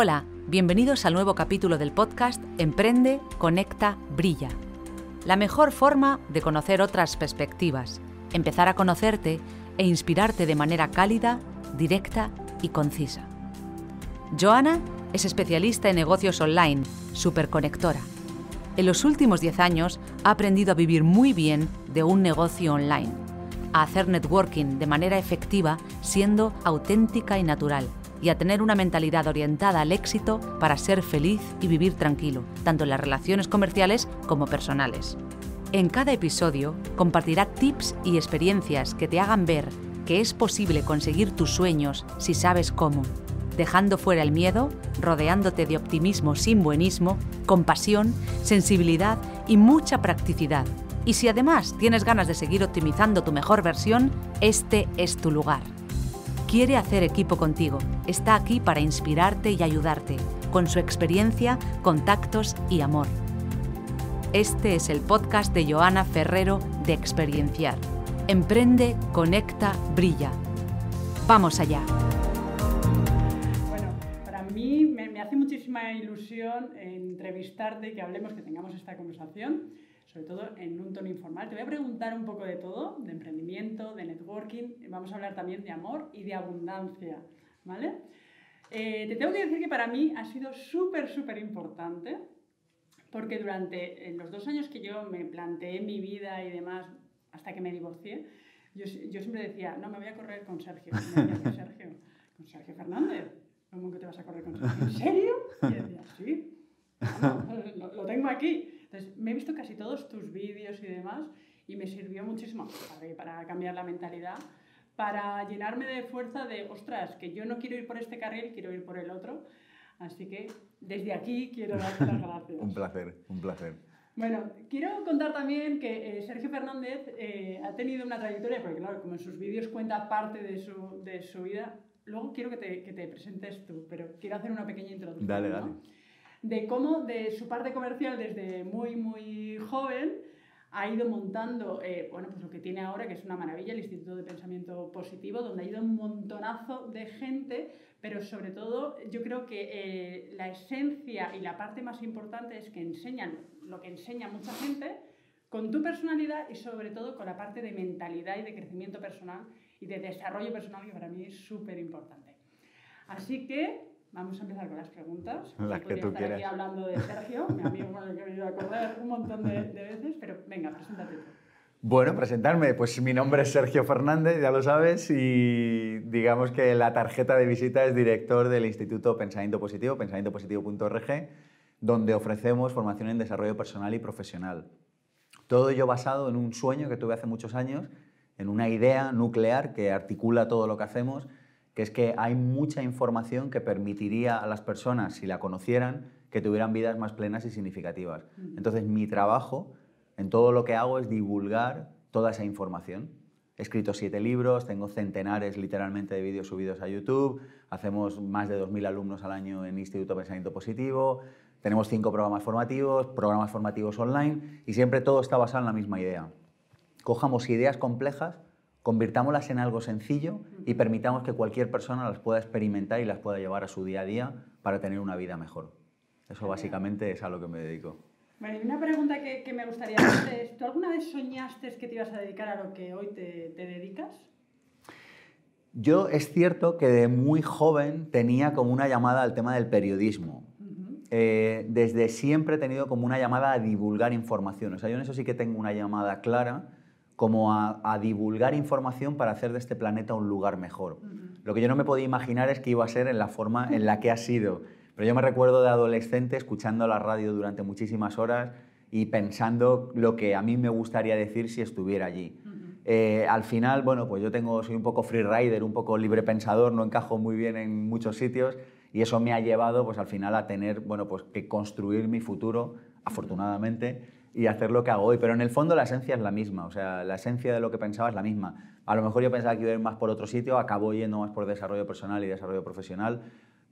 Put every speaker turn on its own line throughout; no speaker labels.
Hola, bienvenidos al nuevo capítulo del podcast Emprende, Conecta, Brilla. La mejor forma de conocer otras perspectivas, empezar a conocerte e inspirarte de manera cálida, directa y concisa. Joana es especialista en negocios online, superconectora. En los últimos 10 años ha aprendido a vivir muy bien de un negocio online, a hacer networking de manera efectiva siendo auténtica y natural y a tener una mentalidad orientada al éxito para ser feliz y vivir tranquilo, tanto en las relaciones comerciales como personales. En cada episodio compartirá tips y experiencias que te hagan ver que es posible conseguir tus sueños si sabes cómo, dejando fuera el miedo, rodeándote de optimismo sin buenismo, compasión, sensibilidad y mucha practicidad. Y si además tienes ganas de seguir optimizando tu mejor versión, este es tu lugar. Quiere hacer equipo contigo. Está aquí para inspirarte y ayudarte, con su experiencia, contactos y amor. Este es el podcast de Joana Ferrero de Experienciar. Emprende, conecta, brilla. Vamos allá.
Bueno, para mí me, me hace muchísima ilusión entrevistarte, que hablemos, que tengamos esta conversación sobre todo en un tono informal. Te voy a preguntar un poco de todo, de emprendimiento, de networking, vamos a hablar también de amor y de abundancia, ¿vale? Eh, te tengo que decir que para mí ha sido súper, súper importante, porque durante los dos años que yo me planteé mi vida y demás, hasta que me divorcié, yo, siempre decía, no, me voy a correr con Sergio. con Sergio, con Sergio Fernández. ¿Cómo que te vas a correr con Sergio? ¿En serio? Y decía, sí, lo tengo aquí. Entonces, me he visto casi todos tus vídeos y demás y me sirvió muchísimo para, para cambiar la mentalidad, para llenarme de fuerza de, ostras, que yo no quiero ir por este carril, quiero ir por el otro. Así que desde aquí quiero darte las gracias.
un placer, un placer.
Bueno, quiero contar también que eh, Sergio Fernández eh, ha tenido una trayectoria, porque claro, como en sus vídeos cuenta parte de su, de su vida, luego quiero que te, que te, presentes tú, pero quiero hacer una pequeña introducción.
Dale,
¿no? De cómo de su parte comercial desde muy, muy joven ha ido montando, eh, bueno, pues lo que tiene ahora, que es una maravilla, el Instituto de Pensamiento Positivo, donde ha ido un montonazo de gente, pero sobre todo yo creo que eh, la esencia y la parte más importante es que enseñan lo que enseña mucha gente con tu personalidad y sobre todo con la parte de mentalidad y de crecimiento personal y de desarrollo personal que para mí es súper importante. Así que Vamos a empezar con las preguntas.
Las que tú
estar
quieras.
aquí hablando de Sergio, mi amigo con el que he venido a correr un montón de, de veces, pero venga, preséntate tú.
Bueno, presentarme. Pues mi nombre es Sergio Fernández, ya lo sabes, y digamos que la tarjeta de visita es director del Instituto Pensamiento Positivo, pensamientopositivo.org, donde ofrecemos formación en desarrollo personal y profesional. Todo ello basado en un sueño que tuve hace muchos años, en una idea nuclear que articula todo lo que hacemos, que es que hay mucha información que permitiría a las personas, si la conocieran, que tuvieran vidas más plenas y significativas. Entonces, mi trabajo en todo lo que hago es divulgar toda esa información. He escrito siete libros, tengo centenares literalmente de vídeos subidos a YouTube, hacemos más de 2.000 alumnos al año en Instituto Pensamiento Positivo, tenemos cinco programas formativos, programas formativos online y siempre todo está basado en la misma idea. Cojamos ideas complejas, convirtámoslas en algo sencillo y permitamos que cualquier persona las pueda experimentar y las pueda llevar a su día a día para tener una vida mejor. Eso básicamente es a lo que me dedico.
Bueno, y una pregunta que, que me gustaría hacerte es, ¿tú alguna vez soñaste que te ibas a dedicar a lo que hoy te, te dedicas?
Yo es cierto que de muy joven tenía como una llamada al tema del periodismo. Uh -huh. eh, desde siempre he tenido como una llamada a divulgar información. O sea, yo en eso sí que tengo una llamada clara como a, a, divulgar información para hacer de este planeta un lugar mejor. Uh -huh. Lo que yo no me podía imaginar es que iba a ser en la forma en la que ha sido. Pero yo me recuerdo de adolescente escuchando la radio durante muchísimas horas y pensando lo que a mí me gustaría decir si estuviera allí. Uh -huh. eh, al final, bueno, pues yo tengo, soy un poco freerider, un poco libre pensador, no encajo muy bien en muchos sitios y eso me ha llevado pues al final a tener, bueno, pues que construir mi futuro, afortunadamente, y hacer lo que hago hoy. Pero en el fondo la esencia es la misma, o sea, la esencia de lo que pensaba es la misma. A lo mejor yo pensaba que iba a ir más por otro sitio, acabo yendo más por desarrollo personal y desarrollo profesional,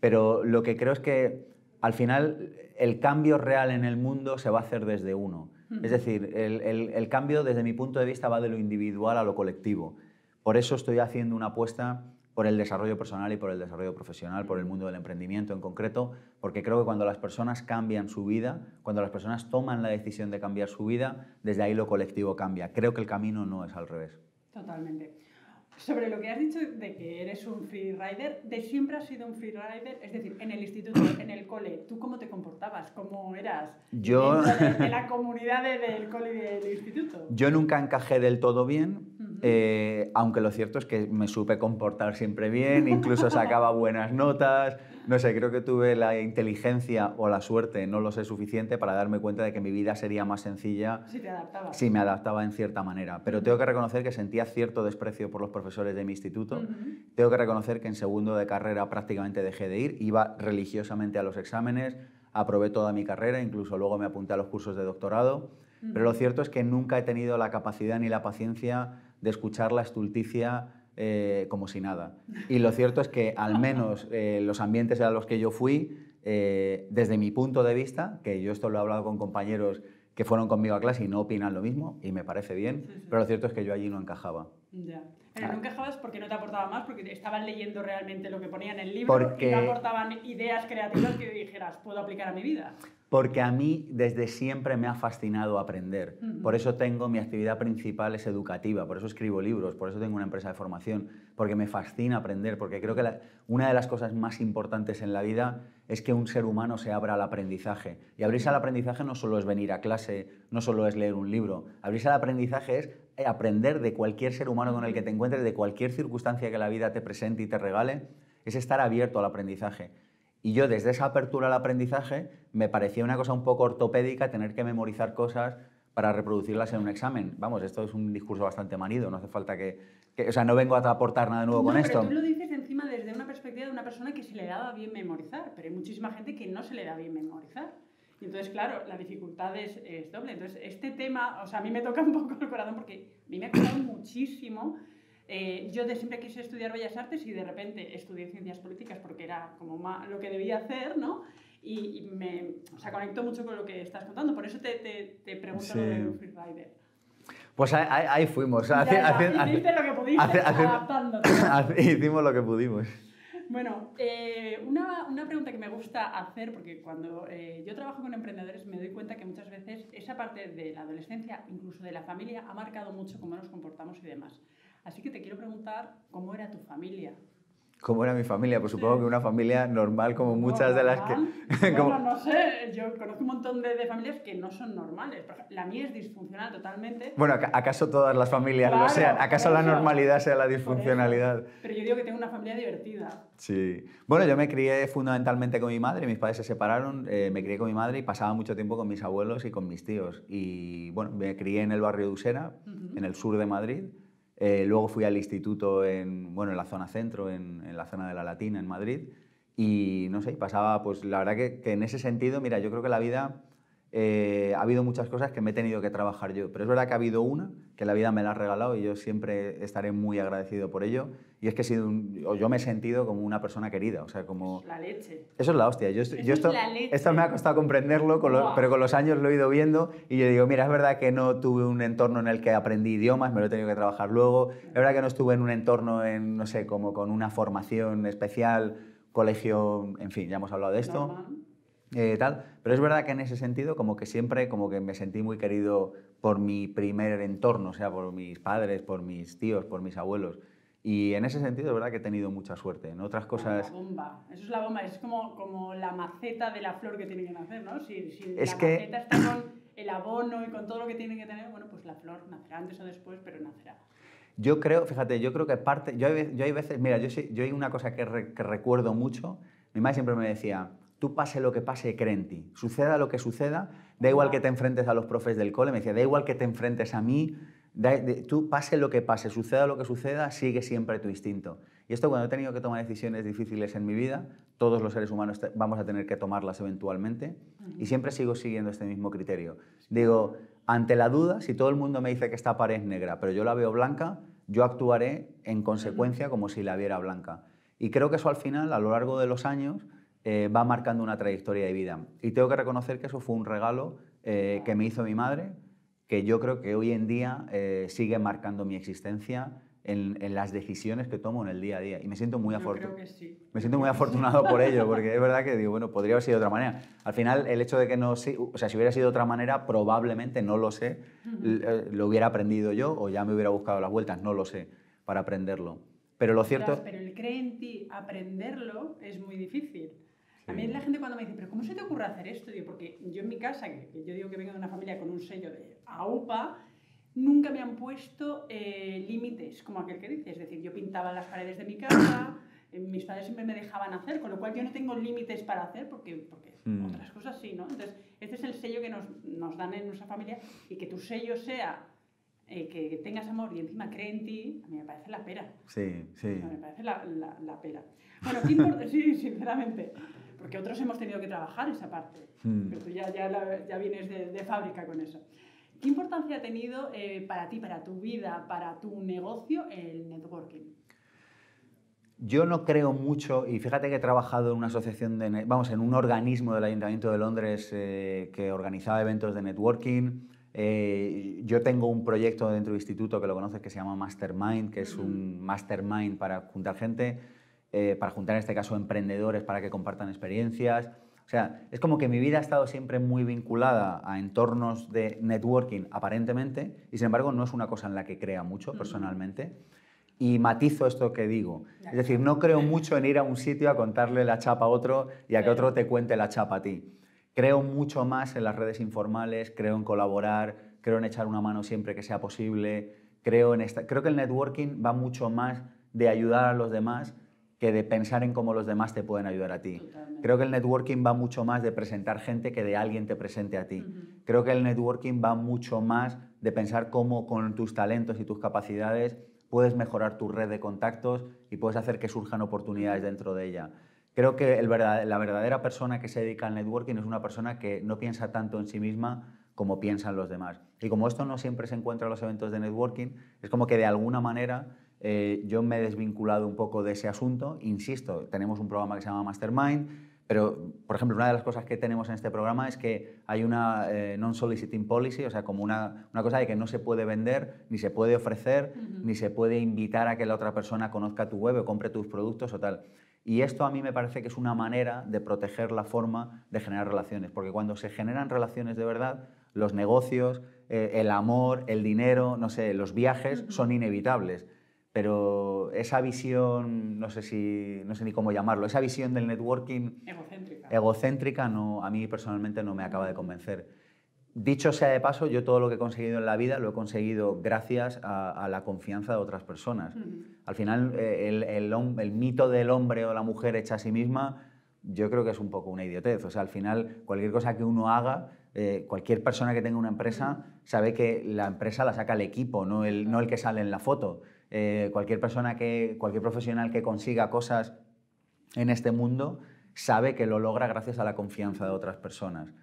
pero lo que creo es que al final el cambio real en el mundo se va a hacer desde uno. Es decir, el, el, el cambio desde mi punto de vista va de lo individual a lo colectivo. Por eso estoy haciendo una apuesta por el desarrollo personal y por el desarrollo profesional, por el mundo del emprendimiento en concreto, porque creo que cuando las personas cambian su vida, cuando las personas toman la decisión de cambiar su vida, desde ahí lo colectivo cambia. Creo que el camino no es al revés.
Totalmente. Sobre lo que has dicho de que eres un freerider, ¿de siempre has sido un freerider? Es decir, en el instituto, en el cole, ¿tú cómo te comportabas? ¿Cómo eras
yo...
de, la comunidad del cole y del instituto?
Yo nunca encajé del todo bien, eh, aunque lo cierto es que me supe comportar siempre bien, incluso sacaba buenas notas. No sé, creo que tuve la inteligencia o la suerte, no lo sé suficiente, para darme cuenta de que mi vida sería más sencilla
si te adaptabas.
Si me adaptaba en cierta manera. Pero tengo que reconocer que sentía cierto desprecio por los profesores de mi instituto. Tengo que reconocer que en segundo de carrera prácticamente dejé de ir, iba religiosamente a los exámenes, aprobé toda mi carrera, incluso luego me apunté a los cursos de doctorado. Pero lo cierto es que nunca he tenido la capacidad ni la paciencia de escuchar la estulticia eh, como si nada. Y lo cierto es que al menos eh, los ambientes a los que yo fui, eh, desde mi punto de vista, que yo esto lo he hablado con compañeros que fueron conmigo a clase y no opinan lo mismo, y me parece bien, pero lo cierto es que yo allí no encajaba.
Ya. Pero no encajabas porque no te aportaba más, porque estaban leyendo realmente lo que ponía en el libro y no aportaban ideas creativas que dijeras, puedo aplicar a mi vida
porque a mí desde siempre me ha fascinado aprender. Por eso tengo mi actividad principal es educativa, por eso escribo libros, por eso tengo una empresa de formación, porque me fascina aprender, porque creo que una de las cosas más importantes en la vida es que un ser humano se abra al aprendizaje. Y abrirse al aprendizaje no solo es venir a clase, no solo es leer un libro, abrirse al aprendizaje es aprender de cualquier ser humano con el que te encuentres, de cualquier circunstancia que la vida te presente y te regale, es estar abierto al aprendizaje. Y yo desde esa apertura al aprendizaje me parecía una cosa un poco ortopédica tener que memorizar cosas para reproducirlas en un examen. Vamos, esto es un discurso bastante manido, no hace falta que... o sea, no vengo a aportar nada nuevo con esto.
Pero tú lo dices encima desde una perspectiva de una persona que se le daba bien memorizar, pero hay muchísima gente que no se le da bien memorizar. Y entonces, claro, la dificultad es, es doble. Entonces, este tema, o sea, a mí me toca un poco el corazón porque a mí me ha costado muchísimo eh, yo de siempre quise estudiar Bellas Artes y de repente estudié Ciencias Políticas porque era como lo que debía hacer, ¿no? Y, me o sea, conecto mucho con lo que estás contando. Por eso te, te, pregunto lo de Freerider.
Pues ahí, fuimos.
Ya, hiciste lo que pudiste adaptándote.
Hicimos lo que pudimos.
Bueno, eh, una, una, pregunta que me gusta hacer, porque cuando eh, yo trabajo con emprendedores me doy cuenta que muchas veces esa parte de la adolescencia, incluso de la familia, ha marcado mucho cómo nos comportamos y demás. Así que te quiero preguntar cómo era tu familia.
¿Cómo era mi familia? Pues supongo que una familia normal como muchas de las
que... Bueno, no sé, yo conozco un montón de, familias que no son normales. La mía es disfuncional totalmente.
Bueno, ¿acaso todas las familias lo sean? ¿Acaso la normalidad sea la disfuncionalidad?
Pero yo digo que tengo una familia divertida.
Sí. Bueno, yo me crié fundamentalmente con mi madre, mis padres se separaron, eh, me crié con mi madre y pasaba mucho tiempo con mis abuelos y con mis tíos. Y bueno, me crié en el barrio de Usera, en el sur de Madrid. Eh, luego fui al instituto en, bueno, en la zona centro, en, en, la zona de la Latina, en Madrid. Y no sé, pasaba, pues la verdad que, que en ese sentido, mira, yo creo que la vida eh, ha habido muchas cosas que me he tenido que trabajar yo, pero es verdad que ha habido una que la vida me la ha regalado y yo siempre estaré muy agradecido por ello. Y es que he sido yo me he sentido como una persona querida, o sea, como...
la leche.
Eso es la hostia. Yo, yo esto, esto me ha costado comprenderlo, pero con los años lo he ido viendo y yo digo, mira, es verdad que no tuve un entorno en el que aprendí idiomas, me lo he tenido que trabajar luego. Es verdad que no estuve en un entorno, en, no sé, como con una formación especial, colegio, en fin, ya hemos hablado de esto. Eh, tal. Pero es verdad que en ese sentido, como que siempre como que me sentí muy querido por mi primer entorno, o sea, por mis padres, por mis tíos, por mis abuelos. Y en ese sentido es verdad que he tenido mucha suerte. En otras cosas...
La bomba. Eso es la bomba. Es como, como la maceta de la flor que tiene que nacer, ¿no? Si, si es la que... maceta está con el abono y con todo lo que tiene que tener, bueno, pues la flor nacerá antes o después, pero nacerá.
Yo creo, fíjate, yo creo que parte... Yo hay, yo hay veces... Mira, yo, yo hay una cosa que, que recuerdo mucho. Mi madre siempre me decía tú pase lo que pase, cree en ti. Suceda lo que suceda, da igual que te enfrentes a los profes del cole, me decía, da igual que te enfrentes a mí, tú pase lo que pase, suceda lo que suceda, sigue siempre tu instinto. Y esto cuando he tenido que tomar decisiones difíciles en mi vida, todos los seres humanos vamos a tener que tomarlas eventualmente, y siempre sigo siguiendo este mismo criterio. Digo, ante la duda, si todo el mundo me dice que esta pared es negra, pero yo la veo blanca, yo actuaré en consecuencia como si la viera blanca. Y creo que eso al final, a lo largo de los años, eh, va marcando una trayectoria de vida. Y tengo que reconocer que eso fue un regalo eh, que me hizo mi madre, que yo creo que hoy en día eh, sigue marcando mi existencia en, las decisiones que tomo en el día a día. Y me siento muy afortunado.
Sí.
Me siento muy afortunado por ello, porque es verdad que digo, bueno, podría haber sido de otra manera. Al final, el hecho de que no, o sea, si hubiera sido de otra manera, probablemente, no lo sé, lo hubiera aprendido yo o ya me hubiera buscado las vueltas, no lo sé, para aprenderlo. Pero lo cierto...
pero el cree en ti, aprenderlo, es muy difícil. A mí la gente cuando me dice, pero ¿cómo se te ocurre hacer esto? Digo, porque yo en mi casa, que yo digo que vengo de una familia con un sello de AUPA, nunca me han puesto eh, límites, como aquel que dice. Es decir, yo pintaba las paredes de mi casa, eh, mis padres siempre me dejaban hacer, con lo cual yo no tengo límites para hacer porque, porque mm. otras cosas sí, ¿no? Entonces, este es el sello que nos, nos dan en nuestra familia y que tu sello sea eh, que tengas amor y encima cree en ti, a mí me parece la pera.
Sí, sí.
me parece la, la, pera. Bueno, ¿qué sí, sinceramente. Porque otros hemos tenido que trabajar esa parte. Mm. Pero tú ya, ya, ya vienes de, de fábrica con eso. ¿Qué importancia ha tenido eh, para ti, para tu vida, para tu negocio el networking?
Yo no creo mucho, y fíjate que he trabajado en una asociación, de, vamos, en un organismo del Ayuntamiento de Londres eh, que organizaba eventos de networking. Eh, yo tengo un proyecto dentro del instituto que lo conoces que se llama Mastermind, que es un mastermind para juntar gente, para juntar en este caso emprendedores para que compartan experiencias. O sea, es como que mi vida ha estado siempre muy vinculada a entornos de networking, aparentemente, y sin embargo no es una cosa en la que crea mucho personalmente. Y matizo esto que digo. Es decir, no creo mucho en ir a un sitio a contarle la chapa a otro y a que otro te cuente la chapa a ti. Creo mucho más en las redes informales, creo en colaborar, creo en echar una mano siempre que sea posible. Creo, en esta... creo que el networking va mucho más de ayudar a los demás que de pensar en cómo los demás te pueden ayudar a ti. Creo que el networking va mucho más de presentar gente que de alguien te presente a ti. Creo que el networking va mucho más de pensar cómo con tus talentos y tus capacidades puedes mejorar tu red de contactos y puedes hacer que surjan oportunidades dentro de ella. Creo que el la verdadera persona que se dedica al networking es una persona que no piensa tanto en sí misma como piensan los demás. Y como esto no siempre se encuentra en los eventos de networking, es como que de alguna manera eh, yo me he desvinculado un poco de ese asunto. Insisto, tenemos un programa que se llama Mastermind, pero, por ejemplo, una de las cosas que tenemos en este programa es que hay una eh, non-soliciting policy, o sea, como una, una, cosa de que no se puede vender, ni se puede ofrecer, ni se puede invitar a que la otra persona conozca tu web o compre tus productos o tal. Y esto a mí me parece que es una manera de proteger la forma de generar relaciones, porque cuando se generan relaciones de verdad, los negocios, eh, el amor, el dinero, no sé, los viajes son inevitables pero esa visión, no sé, si, no sé ni cómo llamarlo, esa visión del networking
egocéntrica,
egocéntrica no, a mí personalmente no me acaba de convencer. Dicho sea de paso, yo todo lo que he conseguido en la vida lo he conseguido gracias a, la confianza de otras personas. Al final, eh, el, el, el, mito del hombre o la mujer hecha a sí misma, yo creo que es un poco una idiotez. O sea, al final, cualquier cosa que uno haga, eh, cualquier persona que tenga una empresa sabe que la empresa la saca el equipo, no el, no el que sale en la foto. Eh, cualquier persona que, cualquier profesional que consiga cosas en este mundo sabe que lo logra gracias a la confianza de otras personas.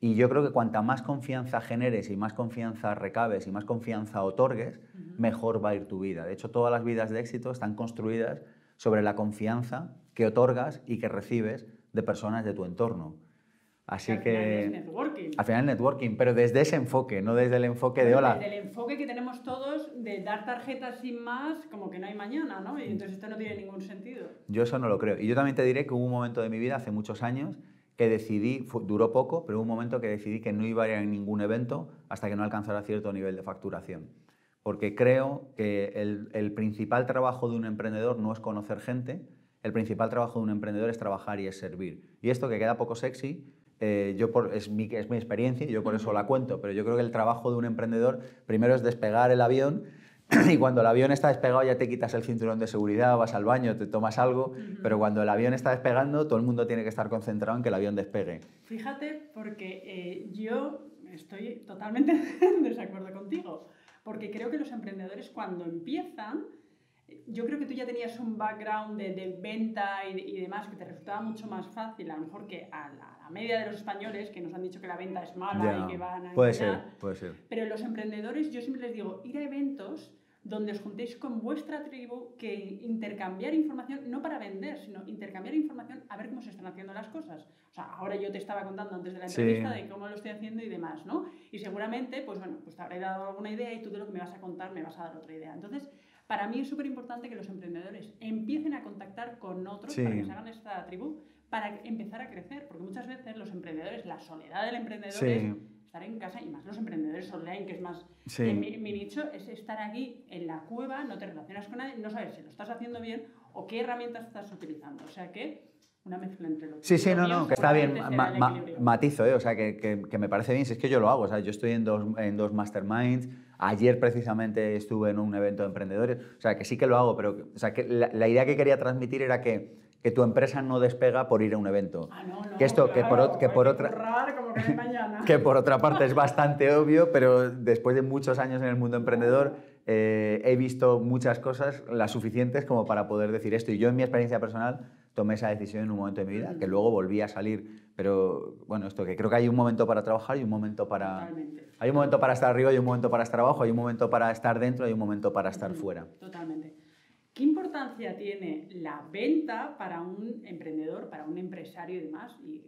Y yo creo que cuanta más confianza generes y más confianza recabes y más confianza otorgues, mejor va a ir tu vida. De hecho, todas las vidas de éxito están construidas sobre la confianza que otorgas y que recibes de personas de tu entorno. Así
que... Al final es networking.
Al final networking, pero desde ese enfoque, no desde el enfoque de hola.
Desde el enfoque que tenemos todos de dar tarjetas sin más, como que no hay mañana, ¿no? Y entonces esto no tiene ningún sentido.
Yo eso no lo creo. Y yo también te diré que hubo un momento de mi vida, hace muchos años, que decidí, duró poco, pero hubo un momento que decidí que no iba a ir a ningún evento hasta que no alcanzara cierto nivel de facturación. Porque creo que el, el principal trabajo de un emprendedor no es conocer gente, el principal trabajo de un emprendedor es trabajar y es servir. Y esto que queda poco sexy, eh, yo por, es, mi, es mi experiencia y yo por eso la cuento, pero yo creo que el trabajo de un emprendedor primero es despegar el avión y cuando el avión está despegado ya te quitas el cinturón de seguridad, vas al baño, te tomas algo, pero cuando el avión está despegando todo el mundo tiene que estar concentrado en que el avión despegue.
Fíjate, porque eh, yo estoy totalmente en desacuerdo contigo, porque creo que los emprendedores cuando empiezan yo creo que tú ya tenías un background de, venta y, demás que te resultaba mucho más fácil, a lo mejor que a la, media de los españoles que nos han dicho que la venta es mala y que van a...
Puede ser, puede ser.
Pero los emprendedores, yo siempre les digo, ir a eventos donde os juntéis con vuestra tribu, que intercambiar información, no para vender, sino intercambiar información a ver cómo se están haciendo las cosas. O sea, ahora yo te estaba contando antes de la entrevista de cómo lo estoy haciendo y demás, ¿no? Y seguramente, pues bueno, pues te habré dado alguna idea y tú de lo que me vas a contar me vas a dar otra idea. Entonces, para mí es súper importante que los emprendedores empiecen a contactar con otros para que se hagan esta tribu, para empezar a crecer, porque muchas veces los emprendedores, la soledad del emprendedor es estar en casa, y más los emprendedores online, que es más mi, mi, nicho, es estar aquí en la cueva, no te relacionas con nadie, no sabes si lo estás haciendo bien o qué herramientas estás utilizando. O sea que una mezcla entre los
Sí, sí, no, no, que está bien, matizo, ¿eh? o sea, que, que, que, me parece bien, si es que yo lo hago, o sea, yo estoy en dos, en dos masterminds, ayer precisamente estuve en un evento de emprendedores, o sea, que sí que lo hago, pero o sea, que la, la idea que quería transmitir era que, que tu empresa no despega por ir a un evento.
Ah, no, no,
que esto, que por, que por otra...
Que
por otra parte es bastante obvio, pero después de muchos años en el mundo emprendedor eh, he visto muchas cosas, las suficientes como para poder decir esto. Y yo en mi experiencia personal tomé esa decisión en un momento de mi vida, que luego volví a salir. Pero bueno, esto que creo que hay un momento para trabajar y un momento para...
Totalmente.
Hay un momento para estar arriba y un momento para estar abajo, hay un momento para estar dentro y un momento para estar fuera.
Totalmente. ¿Qué importancia tiene la venta para un emprendedor, para un empresario y demás? Y,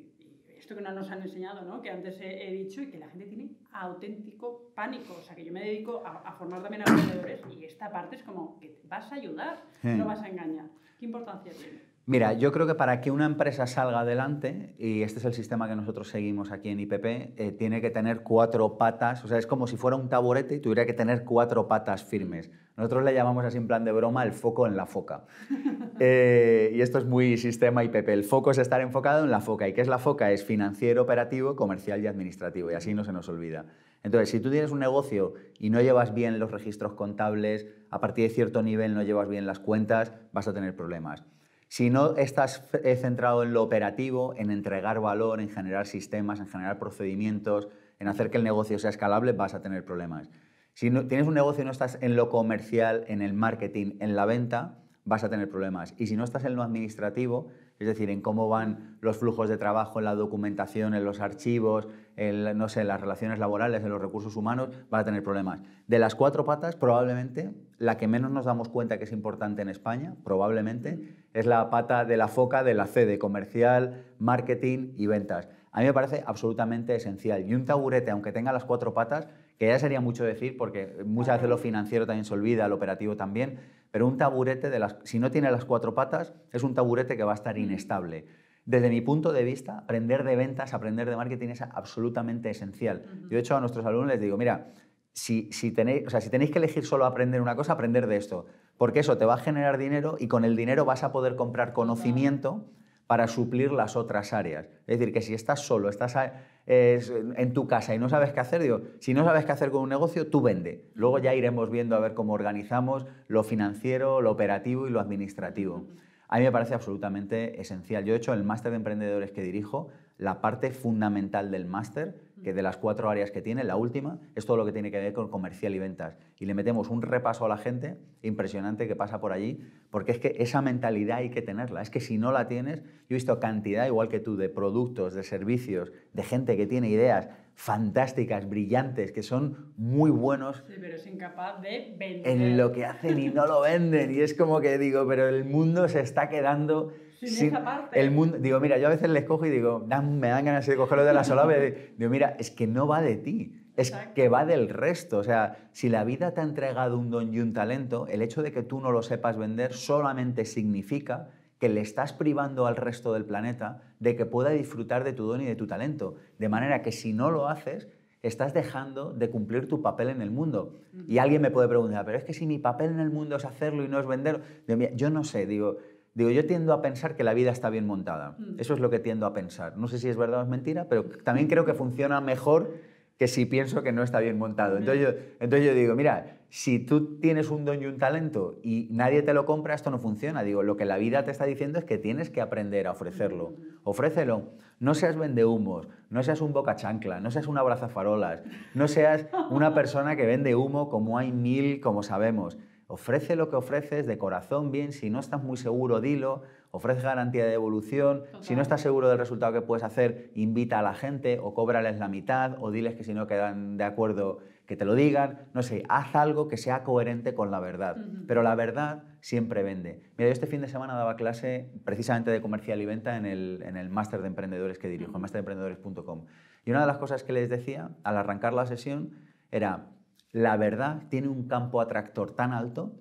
esto que no nos han enseñado, ¿no? que antes he, dicho, y que la gente tiene auténtico pánico. O sea, que yo me dedico a, a formar también a emprendedores y esta parte es como que vas a ayudar, no vas a engañar. ¿Qué importancia tiene?
Mira, yo creo que para que una empresa salga adelante, y este es el sistema que nosotros seguimos aquí en IPP, eh, tiene que tener cuatro patas, o sea, es como si fuera un taburete y tuviera que tener cuatro patas firmes. Nosotros le llamamos así en plan de broma el foco en la foca. Eh, y esto es muy sistema IPP. El foco es estar enfocado en la foca. ¿Y qué es la foca? Es financiero, operativo, comercial y administrativo. Y así no se nos olvida. Entonces, si tú tienes un negocio y no llevas bien los registros contables, a partir de cierto nivel no llevas bien las cuentas, vas a tener problemas. Si no estás eh, centrado en lo operativo, en entregar valor, en generar sistemas, en generar procedimientos, en hacer que el negocio sea escalable, vas a tener problemas. Si no, tienes un negocio y no estás en lo comercial, en el marketing, en la venta, vas a tener problemas. Y si no estás en lo administrativo, es decir, en cómo van los flujos de trabajo, en la documentación, en los archivos, en, no sé, las relaciones laborales, en los recursos humanos, vas a tener problemas. De las cuatro patas, probablemente la que menos nos damos cuenta que es importante en España, probablemente, es la pata de la foca de la C, de comercial, marketing y ventas. A mí me parece absolutamente esencial. Y un taburete, aunque tenga las cuatro patas, que ya sería mucho decir, porque muchas veces lo financiero también se olvida, lo operativo también, pero un taburete, de las, si no tiene las cuatro patas, es un taburete que va a estar inestable. Desde mi punto de vista, aprender de ventas, aprender de marketing es absolutamente esencial. Yo, de hecho, a nuestros alumnos les digo, mira, si, si, tenéis, o sea, si tenéis que elegir solo aprender una cosa, aprender de esto, porque eso te va a generar dinero y con el dinero vas a poder comprar conocimiento para suplir las otras áreas. Es decir, que si estás solo, estás en tu casa y no sabes qué hacer, digo, si no sabes qué hacer con un negocio, tú vende. Luego ya iremos viendo a ver cómo organizamos lo financiero, lo operativo y lo administrativo. A mí me parece absolutamente esencial. Yo, he hecho, el máster de emprendedores que dirijo, la parte fundamental del máster que de las cuatro áreas que tiene, la última es todo lo que tiene que ver con comercial y ventas. Y le metemos un repaso a la gente impresionante que pasa por allí, porque es que esa mentalidad hay que tenerla. Es que si no la tienes, yo he visto cantidad, igual que tú, de productos, de servicios, de gente que tiene ideas fantásticas, brillantes, que son muy buenos.
Sí, pero es incapaz de vender.
En lo que hacen y no lo venden. Y es como que digo, pero el mundo se está quedando
sin, esa parte.
El mundo, digo, mira, yo a veces les cojo y digo, me dan ganas de cogerlo de la solave. digo, mira, es que no va de ti, es que va del resto. O sea, si la vida te ha entregado un don y un talento, el hecho de que tú no lo sepas vender solamente significa que le estás privando al resto del planeta de que pueda disfrutar de tu don y de tu talento. De manera que si no lo haces, estás dejando de cumplir tu papel en el mundo. Y alguien me puede preguntar, pero es que si mi papel en el mundo es hacerlo y no es venderlo, yo no sé, digo, Digo, yo tiendo a pensar que la vida está bien montada. Mm. Eso es lo que tiendo a pensar. No sé si es verdad o es mentira, pero también creo que funciona mejor que si pienso que no está bien montado. Entonces yo, entonces yo digo, mira, si tú tienes un don y un talento y nadie te lo compra, esto no funciona. Digo, lo que la vida te está diciendo es que tienes que aprender a ofrecerlo. Ofrécelo. No seas vendehumos, no seas un boca chancla, no seas un abrazafarolas, no seas una persona que vende humo como hay mil, como sabemos. Ofrece lo que ofreces de corazón bien, si no estás muy seguro, dilo, ofrece garantía de devolución, si no estás seguro del resultado que puedes hacer, invita a la gente o cóbrales la mitad o diles que si no quedan de acuerdo que te lo digan, no sé, haz algo que sea coherente con la verdad, pero la verdad siempre vende. Mira, yo este fin de semana daba clase precisamente de comercial y venta en el, en el máster de emprendedores que dirijo, en masteremprendedores.com. Y una de las cosas que les decía al arrancar la sesión era, la verdad tiene un campo atractor tan alto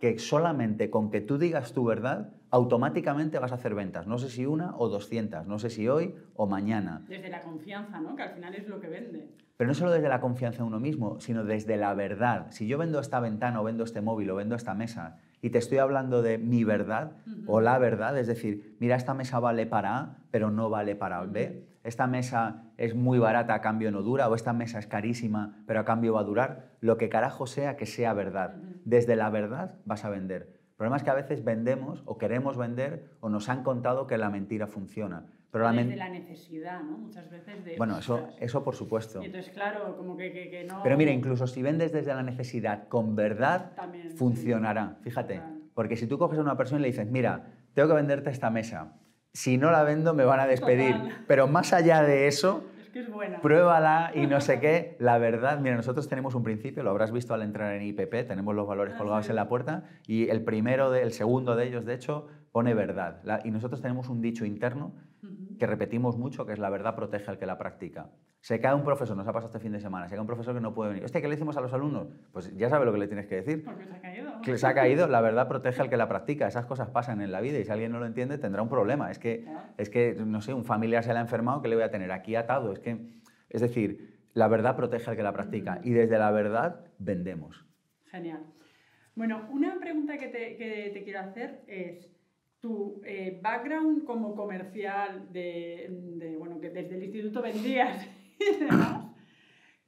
que solamente con que tú digas tu verdad, automáticamente vas a hacer ventas. No sé si una o 200, no sé si hoy o mañana.
Desde la confianza, ¿no? Que al final es lo que vende.
Pero no solo desde la confianza en uno mismo, sino desde la verdad. Si yo vendo esta ventana o vendo este móvil o vendo esta mesa y te estoy hablando de mi verdad o la verdad, es decir, mira, esta mesa vale para A, pero no vale para B. Esta mesa es muy barata, a cambio no dura, o esta mesa es carísima, pero a cambio va a durar. Lo que carajo sea que sea verdad. Desde la verdad vas a vender. El problema es que a veces vendemos o queremos vender o nos han contado que la mentira funciona.
Pero Desde la necesidad, ¿no? Muchas veces de...
Bueno, eso, eso por supuesto.
Y entonces, claro, como que, que, no...
Pero mira, incluso si vendes desde la necesidad con verdad, funcionará. Fíjate, porque si tú coges a una persona y le dices, mira, tengo que venderte esta mesa, si no la vendo me van a despedir. Pero más allá de eso,
es buena.
Pruébala y no sé qué. La verdad, mira, nosotros tenemos un principio, lo habrás visto al entrar en IPP, tenemos los valores ah, colgados en la puerta y el primero, de, el segundo de ellos, de hecho, pone verdad. y nosotros tenemos un dicho interno que repetimos mucho, que es la verdad protege al que la practica. Se cae un profesor, nos ha pasado este fin de semana, se cae un profesor que no puede venir. Hostia, ¿qué le decimos a los alumnos? Pues ya sabe lo que le tienes que decir.
Porque se ha caído.
Que se ha caído, la verdad protege al que la practica. Esas cosas pasan en la vida y si alguien no lo entiende tendrá un problema. Es que, es que no sé, un familiar se le ha enfermado, que le voy a tener aquí atado? Es que es decir, la verdad protege al que la practica y desde la verdad vendemos.
Genial. Bueno, una pregunta que te, quiero hacer es, tu eh, background como comercial, de, bueno, que desde el instituto vendías y demás,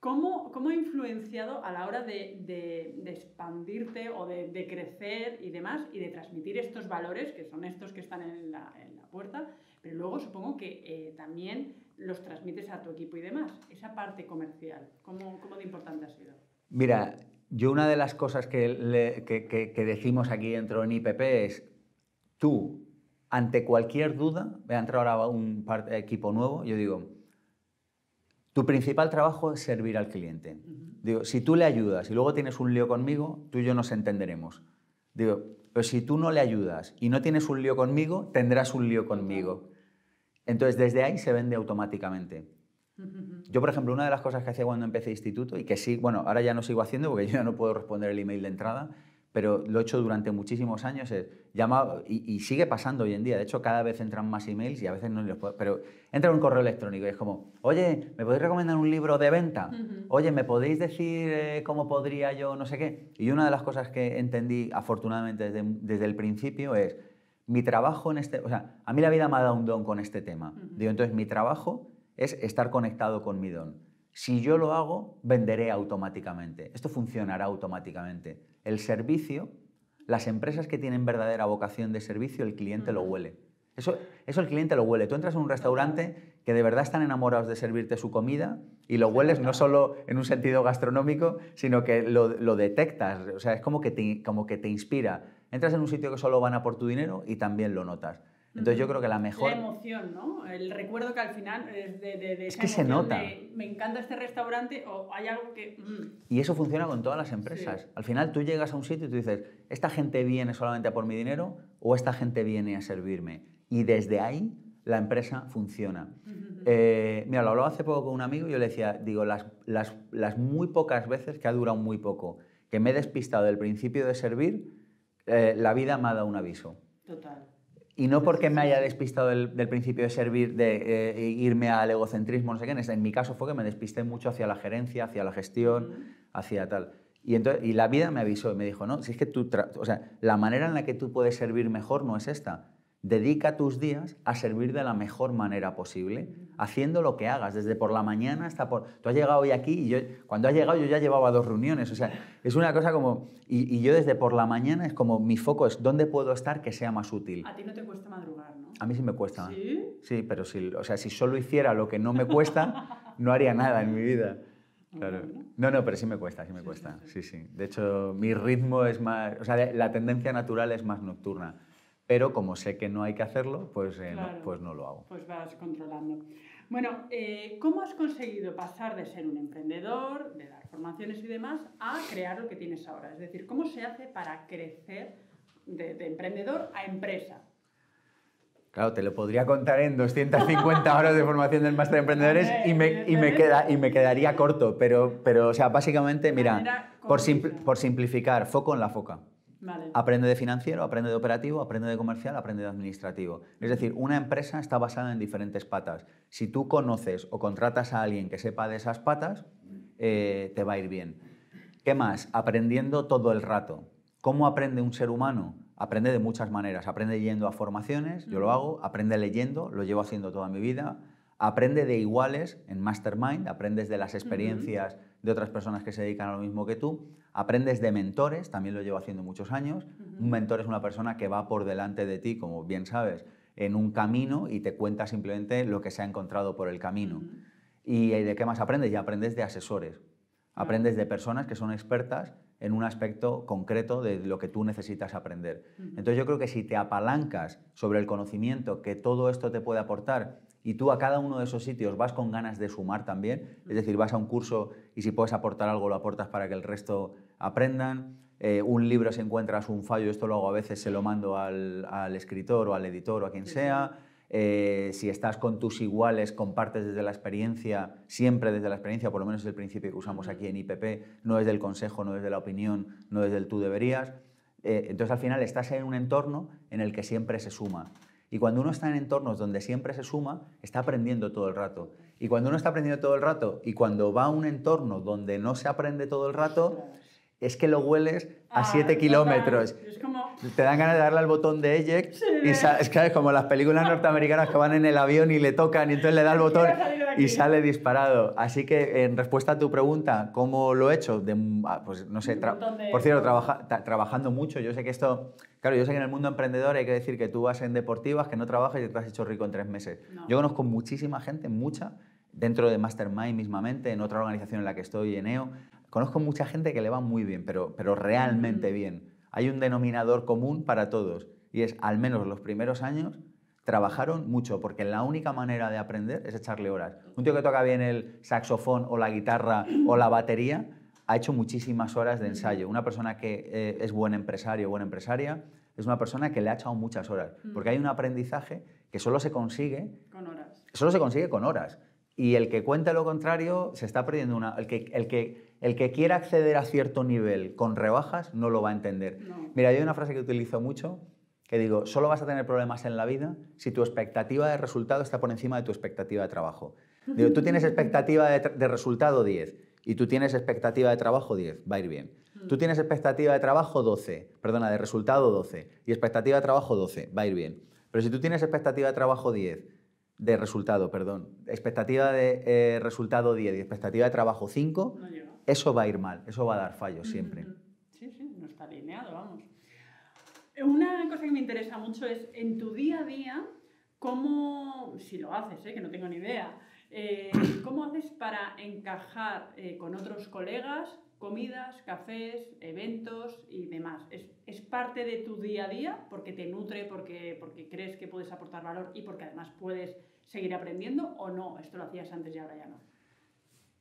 ¿cómo, ha influenciado a la hora de, expandirte o de, crecer y demás y de transmitir estos valores, que son estos que están en la, puerta, pero luego supongo que eh, también los transmites a tu equipo y demás. Esa parte comercial, ¿cómo, cómo de importante ha sido?
Mira, yo una de las cosas que, que, decimos aquí dentro en IPP es, tú, ante cualquier duda, voy a entrar ahora un equipo nuevo, yo digo, tu principal trabajo es servir al cliente. Digo, si tú le ayudas y luego tienes un lío conmigo, tú y yo nos entenderemos. Digo, pero si tú no le ayudas y no tienes un lío conmigo, tendrás un lío conmigo. Entonces, desde ahí se vende automáticamente. Yo, por ejemplo, una de las cosas que hacía cuando empecé instituto y que sí, bueno, ahora ya no sigo haciendo porque yo ya no puedo responder el email de entrada, pero lo he hecho durante muchísimos años, es llamado, y, sigue pasando hoy en día, de hecho cada vez entran más emails y a veces no les puedo, pero entra un correo electrónico y es como, oye, ¿me podéis recomendar un libro de venta? Oye, ¿me podéis decir eh, cómo podría yo, no sé qué? Y una de las cosas que entendí afortunadamente desde, desde el principio es, mi trabajo en este, o sea, a mí la vida me ha dado un don con este tema. Digo, entonces mi trabajo es estar conectado con mi don. Si yo lo hago, venderé automáticamente. Esto funcionará automáticamente. El servicio, las empresas que tienen verdadera vocación de servicio, el cliente lo huele. Eso, eso el cliente lo huele. Tú entras en un restaurante que de verdad están enamorados de servirte su comida y lo hueles no solo en un sentido gastronómico, sino que lo, lo detectas. O sea, es como que, te, como que te inspira. Entras en un sitio que solo van a por tu dinero y también lo notas. Entonces yo creo que la mejor...
La emoción, ¿no? El recuerdo que al final es de, de,
es que se nota.
me encanta este restaurante o hay algo que... Mm.
Y eso funciona con todas las empresas. Al final tú llegas a un sitio y tú dices, ¿esta gente viene solamente a por mi dinero o esta gente viene a servirme? Y desde ahí la empresa funciona. Eh, mira, lo hablaba hace poco con un amigo y yo le decía, digo, las, las, las muy pocas veces que ha durado muy poco, que me he despistado del principio de servir, eh, la vida me ha dado un aviso.
Total.
Y no porque me haya despistado del, principio de servir, de eh, irme al egocentrismo, no sé qué. En mi caso fue que me despisté mucho hacia la gerencia, hacia la gestión, hacia tal. Y, entonces, y la vida me avisó y me dijo, no, si es que tú, o sea, la manera en la que tú puedes servir mejor no es esta dedica tus días a servir de la mejor manera posible, haciendo lo que hagas, desde por la mañana hasta por... Tú has llegado hoy aquí y yo, cuando has llegado yo ya llevaba dos reuniones, o sea, es una cosa como... Y, yo desde por la mañana es como mi foco es dónde puedo estar que sea más útil.
A ti no te cuesta madrugar, ¿no?
A mí sí me cuesta.
¿Sí?
Sí, pero si, o sea, si solo hiciera lo que no me cuesta, no haría nada en mi vida. Claro. No, no, pero sí me cuesta, sí me cuesta. Sí, sí. De hecho, mi ritmo es más... O sea, la tendencia natural es más nocturna pero como sé que no hay que hacerlo, pues, eh, no, pues no lo hago.
Pues vas controlando. Bueno, eh, ¿cómo has conseguido pasar de ser un emprendedor, de dar formaciones y demás, a crear lo que tienes ahora? Es decir, ¿cómo se hace para crecer de, emprendedor a empresa?
Claro, te lo podría contar en 250 horas de formación del máster de emprendedores y me, y me, queda, y me quedaría corto, pero, pero o sea, básicamente, mira, por, por simplificar, foco en la foca. Aprende de financiero, aprende de operativo, aprende de comercial, aprende de administrativo. Es decir, una empresa está basada en diferentes patas. Si tú conoces o contratas a alguien que sepa de esas patas, eh, te va a ir bien. ¿Qué más? Aprendiendo todo el rato. ¿Cómo aprende un ser humano? Aprende de muchas maneras. Aprende yendo a formaciones, yo lo hago. Aprende leyendo, lo llevo haciendo toda mi vida. Aprende de iguales en Mastermind, aprendes de las experiencias de otras personas que se dedican a lo mismo que tú. Aprendes de mentores, también lo llevo haciendo muchos años. Un mentor es una persona que va por delante de ti, como bien sabes, en un camino y te cuenta simplemente lo que se ha encontrado por el camino. ¿Y de qué más aprendes? Ya aprendes de asesores. Aprendes de personas que son expertas en un aspecto concreto de lo que tú necesitas aprender. Entonces yo creo que si te apalancas sobre el conocimiento que todo esto te puede aportar y tú a cada uno de esos sitios vas con ganas de sumar también, es decir, vas a un curso y si puedes aportar algo lo aportas para que el resto aprendan, eh, un libro si encuentras un fallo, esto lo hago a veces, se lo mando al, escritor o al editor o a quien sea, eh, si estás con tus iguales, compartes desde la experiencia, siempre desde la experiencia, por lo menos es el principio que usamos aquí en IPP, no es del consejo, no es de la opinión, no es del tú deberías. Eh, entonces al final estás en un entorno en el que siempre se suma. Y cuando uno está en entornos donde siempre se suma, está aprendiendo todo el rato. Y cuando uno está aprendiendo todo el rato y cuando va a un entorno donde no se aprende todo el rato, es que lo hueles a 7 ah, kilómetros. Te dan ganas de darle al botón de eject y es que es como las películas norteamericanas que van en el avión y le tocan y entonces le da el botón y sale disparado. Así que en respuesta a tu pregunta, ¿cómo lo he hecho? De, ah, pues no sé, por cierto, trabajando mucho. Yo sé que esto, claro, yo sé que en el mundo emprendedor hay que decir que tú vas en deportivas, que no trabajas y te has hecho rico en tres meses. Yo conozco muchísima gente, mucha, dentro de Mastermind mismamente, en otra organización en la que estoy, en EO, Conozco mucha gente que le va muy bien, pero, pero realmente bien. Hay un denominador común para todos y es, al menos los primeros años, trabajaron mucho, porque la única manera de aprender es echarle horas. Un tío que toca bien el saxofón o la guitarra o la batería ha hecho muchísimas horas de ensayo. Una persona que eh, es buen empresario o buena empresaria es una persona que le ha echado muchas horas, porque hay un aprendizaje que solo se consigue...
Con horas.
Solo se consigue con horas. Y el que cuente lo contrario se está perdiendo una... El que, el que el que quiera acceder a cierto nivel con rebajas no lo va a entender. Mira, hay una frase que utilizo mucho que digo, solo vas a tener problemas en la vida si tu expectativa de resultado está por encima de tu expectativa de trabajo. Digo, tú tienes expectativa de, resultado 10 y tú tienes expectativa de trabajo 10, va a ir bien. Tú tienes expectativa de trabajo 12, perdona, de resultado 12 y expectativa de trabajo 12, va a ir bien. Pero si tú tienes expectativa de trabajo 10, de resultado, perdón, expectativa de eh, resultado 10 y expectativa de trabajo 5, eso va a ir mal, eso va a dar fallos siempre.
Sí, sí, no está alineado, vamos. Una cosa que me interesa mucho es en tu día a día, cómo, si lo haces, ¿eh? que no tengo ni idea, eh, ¿cómo haces para encajar eh, con otros colegas comidas, cafés, eventos y demás? ¿Es, ¿Es, parte de tu día a día porque te nutre, porque, porque crees que puedes aportar valor y porque además puedes seguir aprendiendo o no? Esto lo hacías antes y ahora ya no.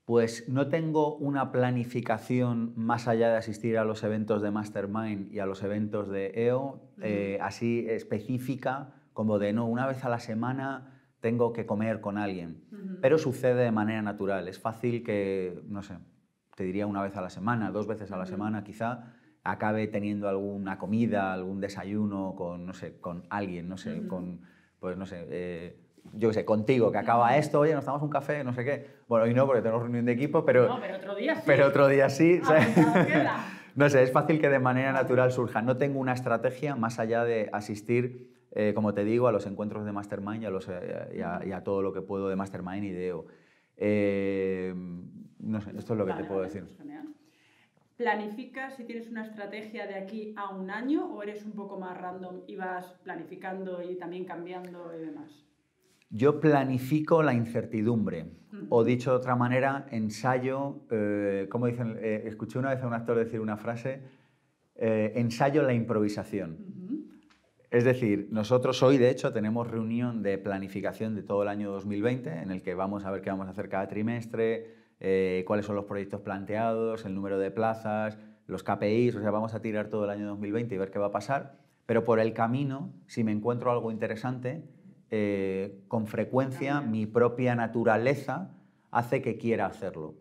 Pues no tengo una planificación más allá de asistir a los eventos de Mastermind y a los eventos de EO, eh, así específica como de no, una vez a la semana tengo que comer con alguien. Pero sucede de manera natural. Es fácil que, no sé, te diría una vez a la semana, dos veces a la semana quizá, acabe teniendo alguna comida, algún desayuno con, no sé, con alguien, no sé, con, pues no sé, eh, yo qué sé, contigo, que acaba esto, oye, nos tomamos un café, no sé qué. Bueno, hoy no, porque tenemos reunión de equipo, pero...
No, pero otro día sí.
Pero otro día sí. Ah, no sé, es fácil que de manera natural surja. No tengo una estrategia más allá de asistir, eh, como te digo, a los encuentros de Mastermind y a, los, eh, y, a, todo lo que puedo de Mastermind y de EO. Eh, no sé, esto es lo que te puedo decir. Pues
¿Planificas si tienes una estrategia de aquí a un año o eres un poco más random y vas planificando y también cambiando y demás?
Yo planifico la incertidumbre, o dicho de otra manera, ensayo, eh, como dicen, eh, escuché una vez a un actor decir una frase, eh, ensayo la improvisación. Es decir, nosotros hoy, de hecho, tenemos reunión de planificación de todo el año 2020, en el que vamos a ver qué vamos a hacer cada trimestre, cuáles son los proyectos planteados, el número de plazas, los KPIs, o sea, vamos a tirar todo el año 2020 y ver qué va a pasar. Pero por el camino, si me encuentro algo interesante, eh, con frecuencia mi propia naturaleza hace que quiera hacerlo.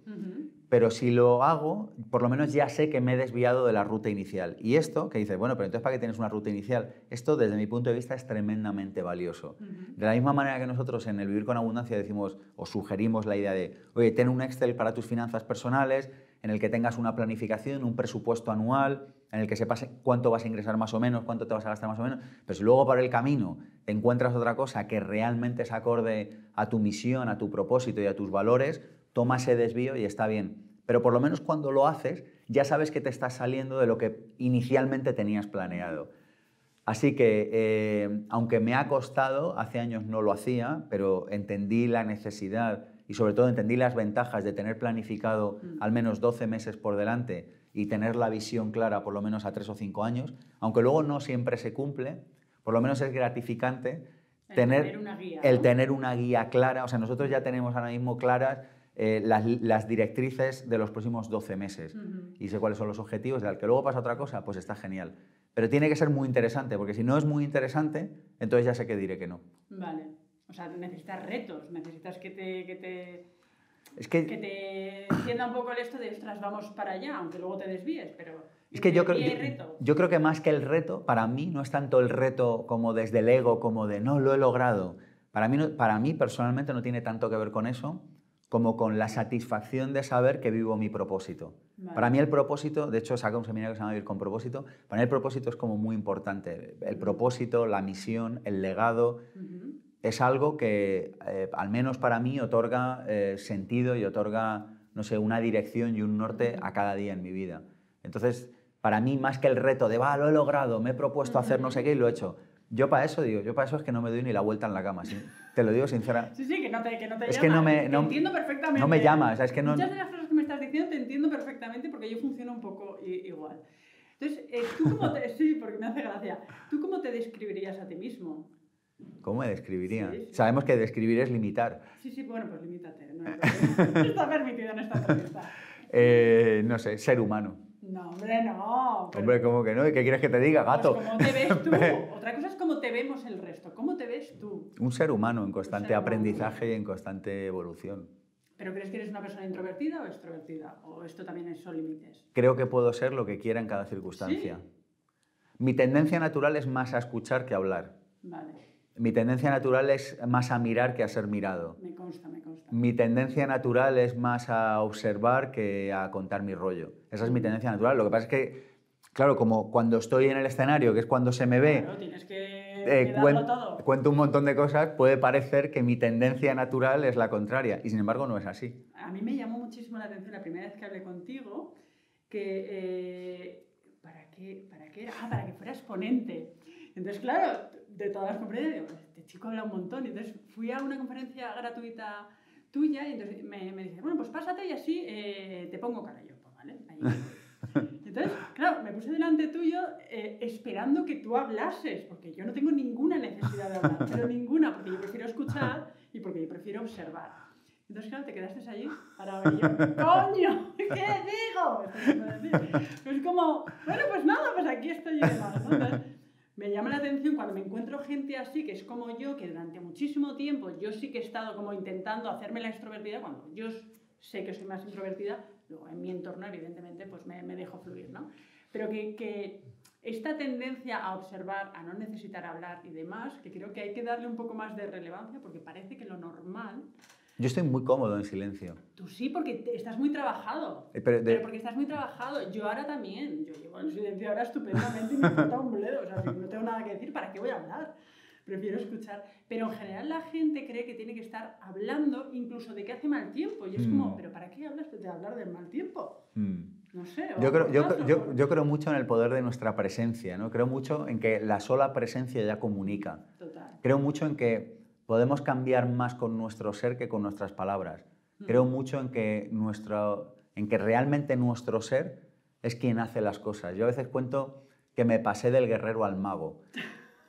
pero si lo hago, por lo menos ya sé que me he desviado de la ruta inicial. Y esto, que dices, bueno, pero entonces ¿para qué tienes una ruta inicial? Esto, desde mi punto de vista, es tremendamente valioso. De la misma manera que nosotros en el Vivir con Abundancia decimos o sugerimos la idea de, oye, ten un Excel para tus finanzas personales, en el que tengas una planificación, un presupuesto anual, en el que sepas cuánto vas a ingresar más o menos, cuánto te vas a gastar más o menos, pero si luego por el camino te encuentras otra cosa que realmente es acorde a tu misión, a tu propósito y a tus valores, toma ese desvío y está bien. Pero por lo menos cuando lo haces, ya sabes que te estás saliendo de lo que inicialmente tenías planeado. Así que, eh, aunque me ha costado, hace años no lo hacía, pero entendí la necesidad y sobre todo entendí las ventajas de tener planificado mm. al menos 12 meses por delante y tener la visión clara por lo menos a 3 o 5 años, aunque luego no siempre se cumple, por lo menos es gratificante
el tener, una guía,
el tener una guía clara. O sea, nosotros ya tenemos ahora mismo claras eh, las, directrices de los próximos 12 meses y sé cuáles son los objetivos, al que luego pasa otra cosa, pues está genial. Pero tiene que ser muy interesante, porque si no es muy interesante, entonces ya sé que diré que no.
Vale. Sea, necesitas retos, necesitas que te, que te,
es que,
que te encienda un poco el esto de, ostras, vamos para allá, aunque luego te desvíes, pero...
Es que yo creo, yo, creo que más que el reto, para mí no es tanto el reto como desde el ego, como de no, lo he logrado. Para mí, para mí personalmente no tiene tanto que ver con eso como con la satisfacción de saber que vivo mi propósito. Para mí el propósito, de hecho saca un seminario que se llama Vivir con propósito, para mí el propósito es como muy importante. El propósito, la misión, el legado, es algo que, eh, al menos para mí, otorga eh, sentido y otorga, no sé, una dirección y un norte a cada día en mi vida. Entonces, para mí, más que el reto de, va, lo he logrado, me he propuesto hacer no sé qué y lo he hecho. Yo para eso digo, yo para eso es que no me doy ni la vuelta en la cama, ¿sí? te lo digo sinceramente.
Sí, sí, que no te, que no te
es que no me,
no, entiendo perfectamente.
No me llamas, es que no...
Muchas de las cosas que me estás diciendo te entiendo perfectamente porque yo funciono un poco igual. Entonces, eh, ¿tú cómo te... Sí, porque me hace gracia. ¿Tú cómo te describirías a ti mismo?
¿Cómo me describiría? Sabemos que describir es limitar.
Sí, sí, bueno, pues limítate. No está permitido en esta entrevista.
Eh, no sé, ser humano.
No, hombre, no.
Hombre, ¿cómo que no? ¿Qué quieres que te diga, pues, gato?
¿Cómo te ves tú? Otra cosa es cómo te vemos el resto. ¿Cómo te ves tú?
Un ser humano en constante aprendizaje y en constante evolución.
¿Pero crees que eres una persona introvertida o extrovertida? ¿O esto también son límites?
Creo que puedo ser lo que quiera en cada circunstancia. Mi tendencia natural es más a escuchar que a hablar.
Vale.
Mi tendencia natural es más a mirar que a ser mirado.
Me consta, me consta.
Mi tendencia natural es más a observar que a contar mi rollo. Esa es mi tendencia natural. Lo que pasa es que, claro, como cuando estoy en el escenario, que es cuando se me ve,
claro, tienes que, eh, todo.
cuento un montón de cosas, puede parecer que mi tendencia natural es la contraria. Y sin embargo no es así.
A mí me llamó muchísimo la atención la primera vez que hablé contigo, que... Eh, ¿para, qué, ¿Para qué era? Ah, para que fueras ponente. Entonces, claro, de todas las conferencias, digo, este chico habla un montón. Y entonces fui a una conferencia gratuita tuya y entonces me, me dice, bueno, pues pásate y así eh, te pongo cara. yo, pues vale, Entonces, claro, me puse delante tuyo eh, esperando que tú hablases, porque yo no tengo ninguna necesidad de hablar, pero ninguna, porque yo prefiero escuchar y porque yo prefiero observar. Entonces, claro, te quedaste allí para ver yo, ¡coño! ¿Qué digo? Es como, bueno, pues nada, pues aquí estoy yo ¿no? me llama la atención cuando me encuentro gente así, que es como yo, que durante muchísimo tiempo yo sí que he estado como intentando hacerme la extrovertida, cuando yo sé que soy más introvertida, luego en mi entorno evidentemente pues me, me dejo fluir, ¿no? Pero que, que, esta tendencia a observar, a no necesitar hablar y demás, que creo que hay que darle un poco más de relevancia porque parece que lo normal
yo estoy muy cómodo en silencio.
Tú sí, porque estás muy trabajado.
Eh,
pero, porque estás muy trabajado. Yo ahora también. Yo llevo en silencio ahora estupendamente y me importa un bledo. O sea, si no tengo nada que decir, ¿para qué voy a hablar? Prefiero escuchar. Pero en general la gente cree que tiene que estar hablando incluso de que hace mal tiempo. Y es como, mm. ¿pero para qué hablas de hablar del mal tiempo? Mm. No sé.
Yo creo, yo, yo, yo creo, mucho en el poder de nuestra presencia. ¿no? Creo mucho en que la sola presencia ya comunica.
Total.
Creo mucho en que podemos cambiar más con nuestro ser que con nuestras palabras. Creo mm. mucho en que, nuestro, en que realmente nuestro ser es quien hace las cosas. Yo a veces cuento que me pasé del guerrero al mago.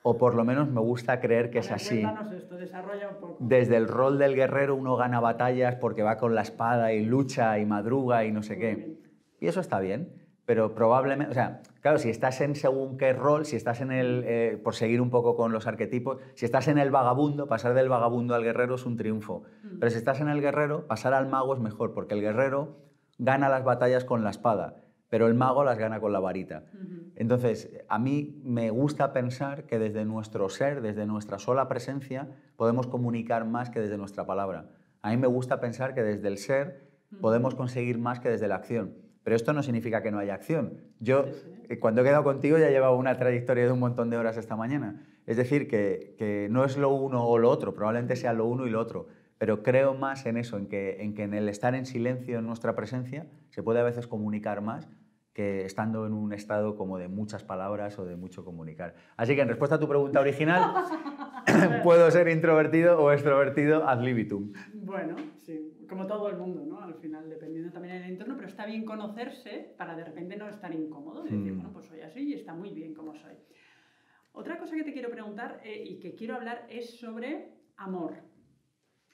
O por lo menos me gusta creer que es así.
Esto, desarrolla un poco.
Desde el rol del guerrero uno gana batallas porque va con la espada y lucha y madruga y no sé qué. Y eso está bien pero probablemente, o sea, claro, si estás en según qué rol, si estás en el, eh, por seguir un poco con los arquetipos, si estás en el vagabundo, pasar del vagabundo al guerrero es un triunfo. Mm. Pero si estás en el guerrero, pasar al mago es mejor, porque el guerrero gana las batallas con la espada, pero el mago las gana con la varita. Entonces, a mí me gusta pensar que desde nuestro ser, desde nuestra sola presencia, podemos comunicar más que desde nuestra palabra. A mí me gusta pensar que desde el ser podemos conseguir más que desde la acción. Pero esto no significa que no haya acción. Yo, eh, cuando he quedado contigo, ya llevaba una trayectoria de un montón de horas esta mañana. Es decir, que, no es lo uno o lo otro, probablemente sea lo uno y lo otro. Pero creo más en eso, en que, en que en el estar en silencio en nuestra presencia se puede a veces comunicar más que estando en un estado como de muchas palabras o de mucho comunicar. Así que en respuesta a tu pregunta original, puedo ser introvertido o extrovertido ad libitum.
Bueno, sí, como todo el mundo, ¿no? Al final, dependiendo también del entorno, pero está bien conocerse para de repente no estar incómodo y decir, hmm. bueno, pues soy así y está muy bien como soy. Otra cosa que te quiero preguntar eh, y que quiero hablar es sobre amor.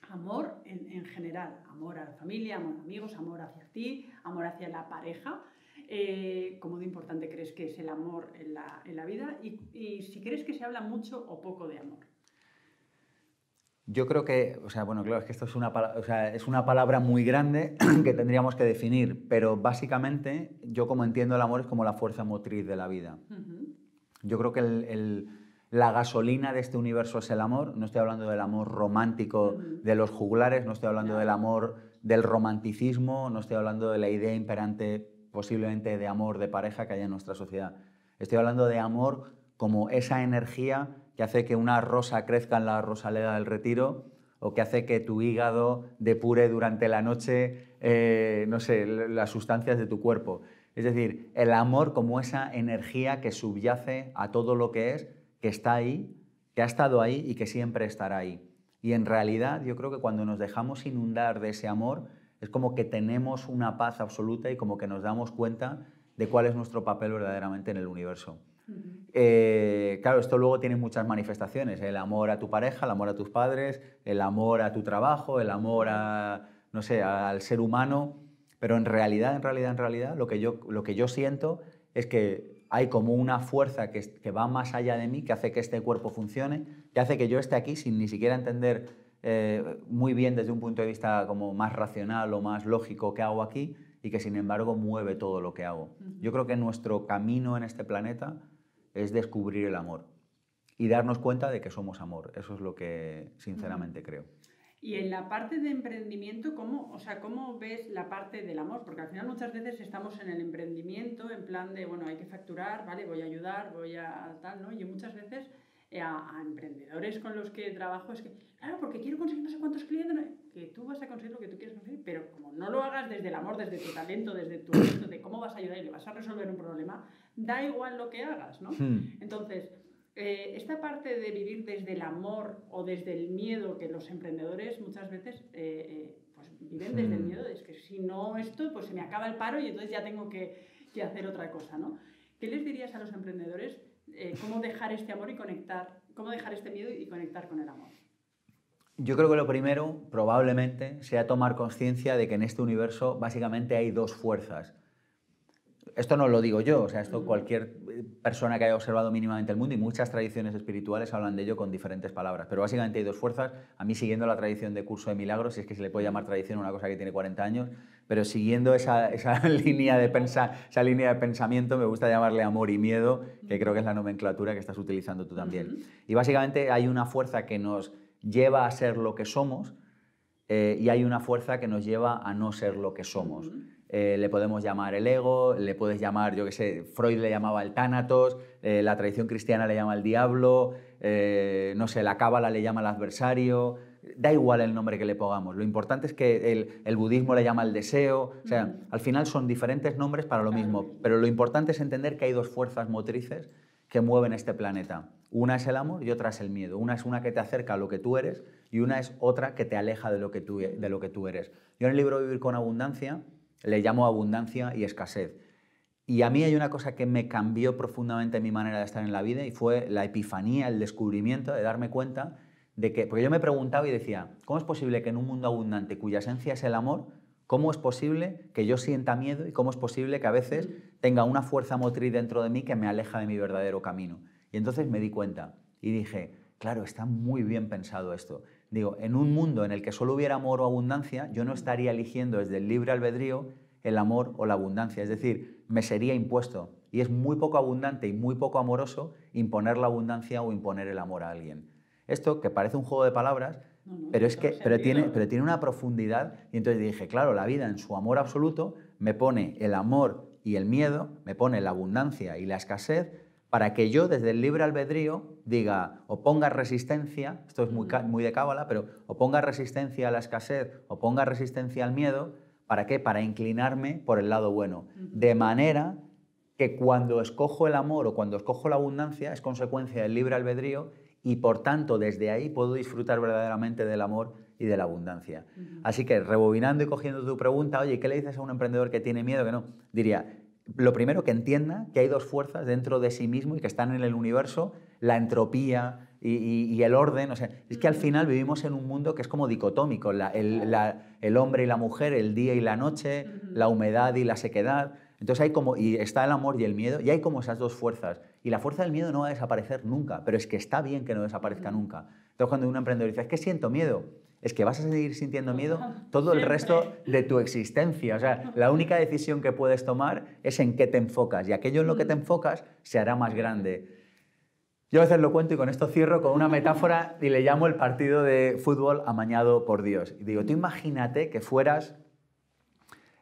Amor en, en, general, amor a la familia, amor a amigos, amor hacia ti, amor hacia la pareja. Eh, ¿Cómo de importante crees que es el amor en la, vida? Y, si crees que se habla mucho o poco de amor.
Yo creo que, o sea, bueno, claro, es que esto es una, es una palabra muy grande que tendríamos que definir, pero básicamente yo como entiendo el amor es como la fuerza motriz de la vida. Yo creo que la gasolina de este universo es el amor. No estoy hablando del amor romántico de los juglares, no estoy hablando del amor del romanticismo, no estoy hablando de la idea imperante posiblemente de amor de pareja que hay en nuestra sociedad. Estoy hablando de amor como esa energía que hace que una rosa crezca en la rosaleda del retiro o que hace que tu hígado depure durante la noche, eh, no sé, las sustancias de tu cuerpo. Es decir, el amor como esa energía que subyace a todo lo que es, que está ahí, que ha estado ahí y que siempre estará ahí. Y en realidad yo creo que cuando nos dejamos inundar de ese amor, es como que tenemos una paz absoluta y como que nos damos cuenta de cuál es nuestro papel verdaderamente en el universo. Eh, claro, esto luego tiene muchas manifestaciones, el amor a tu pareja, el amor a tus padres, el amor a tu trabajo, el amor a, no sé, al ser humano, pero en realidad, en realidad, en realidad, lo que yo, lo que yo siento es que hay como una fuerza que, que va más allá de mí, que hace que este cuerpo funcione, que hace que yo esté aquí sin ni siquiera entender eh, muy bien desde un punto de vista como más racional o más lógico que hago aquí y que sin embargo mueve todo lo que hago. Yo creo que nuestro camino en este planeta es descubrir el amor y darnos cuenta de que somos amor. Eso es lo que sinceramente creo.
Y en la parte de emprendimiento, ¿cómo, o sea, ¿cómo ves la parte del amor? Porque al final muchas veces estamos en el emprendimiento en plan de, bueno, hay que facturar, ¿vale? Voy a ayudar, voy a tal, ¿no? Y muchas veces eh, a, emprendedores con los que trabajo es que, claro, porque quiero conseguir no sé cuántos clientes, que tú vas a conseguir lo que tú quieres conseguir, pero como no lo hagas desde el amor, desde tu talento, desde tu de cómo vas a ayudar y le vas a resolver un problema, da igual lo que hagas, ¿no? Hmm. Entonces, eh, esta parte de vivir desde el amor o desde el miedo que los emprendedores muchas veces eh, pues viven desde el hmm. miedo, es que si no esto, pues se me acaba el paro y entonces ya tengo que, que hacer otra cosa, ¿no? ¿Qué les dirías a los emprendedores eh, cómo dejar este amor y conectar, cómo dejar este miedo y conectar con el amor.
Yo creo que lo primero, probablemente, sea tomar conciencia de que en este universo básicamente hay dos fuerzas esto no lo digo yo, o sea, esto cualquier persona que haya observado mínimamente el mundo y muchas tradiciones espirituales hablan de ello con diferentes palabras, pero básicamente hay dos fuerzas, a mí siguiendo la tradición de curso de milagros, si es que se le puede llamar tradición a una cosa que tiene 40 años, pero siguiendo esa, esa línea, de pensa, esa línea de pensamiento, me gusta llamarle amor y miedo, que creo que es la nomenclatura que estás utilizando tú también. Y básicamente hay una fuerza que nos lleva a ser lo que somos eh, y hay una fuerza que nos lleva a no ser lo que somos. Eh, le podemos llamar el ego, le puedes llamar, yo qué sé, Freud le llamaba el tánatos, eh, la tradición cristiana le llama el diablo, eh, no sé, la cábala le llama el adversario, da igual el nombre que le pongamos, lo importante es que el, budismo le llama el deseo, o sea, al final son diferentes nombres para lo mismo, pero lo importante es entender que hay dos fuerzas motrices que mueven este planeta. Una es el amor y otra es el miedo. Una es una que te acerca a lo que tú eres y una es otra que te aleja de lo que tú, de lo que tú eres. Yo en el libro Vivir con Abundancia le llamo abundancia y escasez. Y a mí hay una cosa que me cambió profundamente mi manera de estar en la vida y fue la epifanía, el descubrimiento de darme cuenta de que, porque yo me preguntaba y decía, ¿cómo es posible que en un mundo abundante cuya esencia es el amor, cómo es posible que yo sienta miedo y cómo es posible que a veces tenga una fuerza motriz dentro de mí que me aleja de mi verdadero camino? Y entonces me di cuenta y dije, claro, está muy bien pensado esto. Digo, en un mundo en el que solo hubiera amor o abundancia, yo no estaría eligiendo desde el libre albedrío el amor o la abundancia. Es decir, me sería impuesto. Y es muy poco abundante y muy poco amoroso imponer la abundancia o imponer el amor a alguien. Esto, que parece un juego de palabras, pero es que pero tiene, pero tiene una profundidad. Y entonces dije, claro, la vida en su amor absoluto me pone el amor y el miedo, me pone la abundancia y la escasez, para que yo desde el libre albedrío diga o ponga resistencia, esto es muy, muy de cábala, pero o ponga resistencia a la escasez o ponga resistencia al miedo, ¿para qué? Para inclinarme por el lado bueno. De manera que cuando escojo el amor o cuando escojo la abundancia es consecuencia del libre albedrío y por tanto desde ahí puedo disfrutar verdaderamente del amor y de la abundancia. Así que rebobinando y cogiendo tu pregunta, oye, ¿qué le dices a un emprendedor que tiene miedo? Que no, diría, lo primero que entienda que hay dos fuerzas dentro de sí mismo y que están en el universo, la entropía y, el orden. O sea, es que al final vivimos en un mundo que es como dicotómico, el hombre y la mujer, el día y la noche, la humedad y la sequedad. Entonces hay como, y está el amor y el miedo, y hay como esas dos fuerzas. Y la fuerza del miedo no va a desaparecer nunca, pero es que está bien que no desaparezca nunca. Entonces cuando un emprendedor dice, es que siento miedo, es que vas a seguir sintiendo miedo todo el resto de tu existencia. O sea, la única decisión que puedes tomar es en qué te enfocas, y aquello en lo que te enfocas se hará más grande. Yo a veces lo cuento y con esto cierro con una metáfora y le llamo el partido de fútbol amañado por Dios. Y digo, tú imagínate que fueras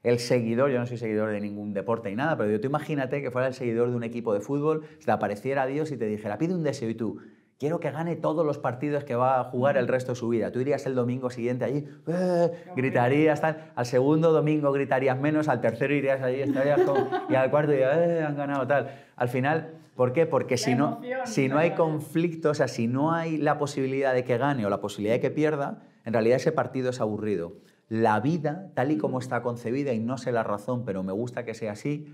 el seguidor, yo no soy seguidor de ningún deporte ni nada, pero tú imagínate que fuera el seguidor de un equipo de fútbol, se te apareciera Dios y te dijera, pide un deseo y tú, quiero que gane todos los partidos que va a jugar el resto de su vida. Tú irías el domingo siguiente allí, eh", gritarías, tal. al segundo domingo gritarías menos, al tercero irías allí, estarías y al cuarto dirías, eh, han ganado tal. Al final, ¿por qué? Porque si no, si no hay conflicto, o sea, si no hay la posibilidad de que gane o la posibilidad de que pierda, en realidad ese partido es aburrido la vida, tal y como está concebida, y no sé la razón, pero me gusta que sea así,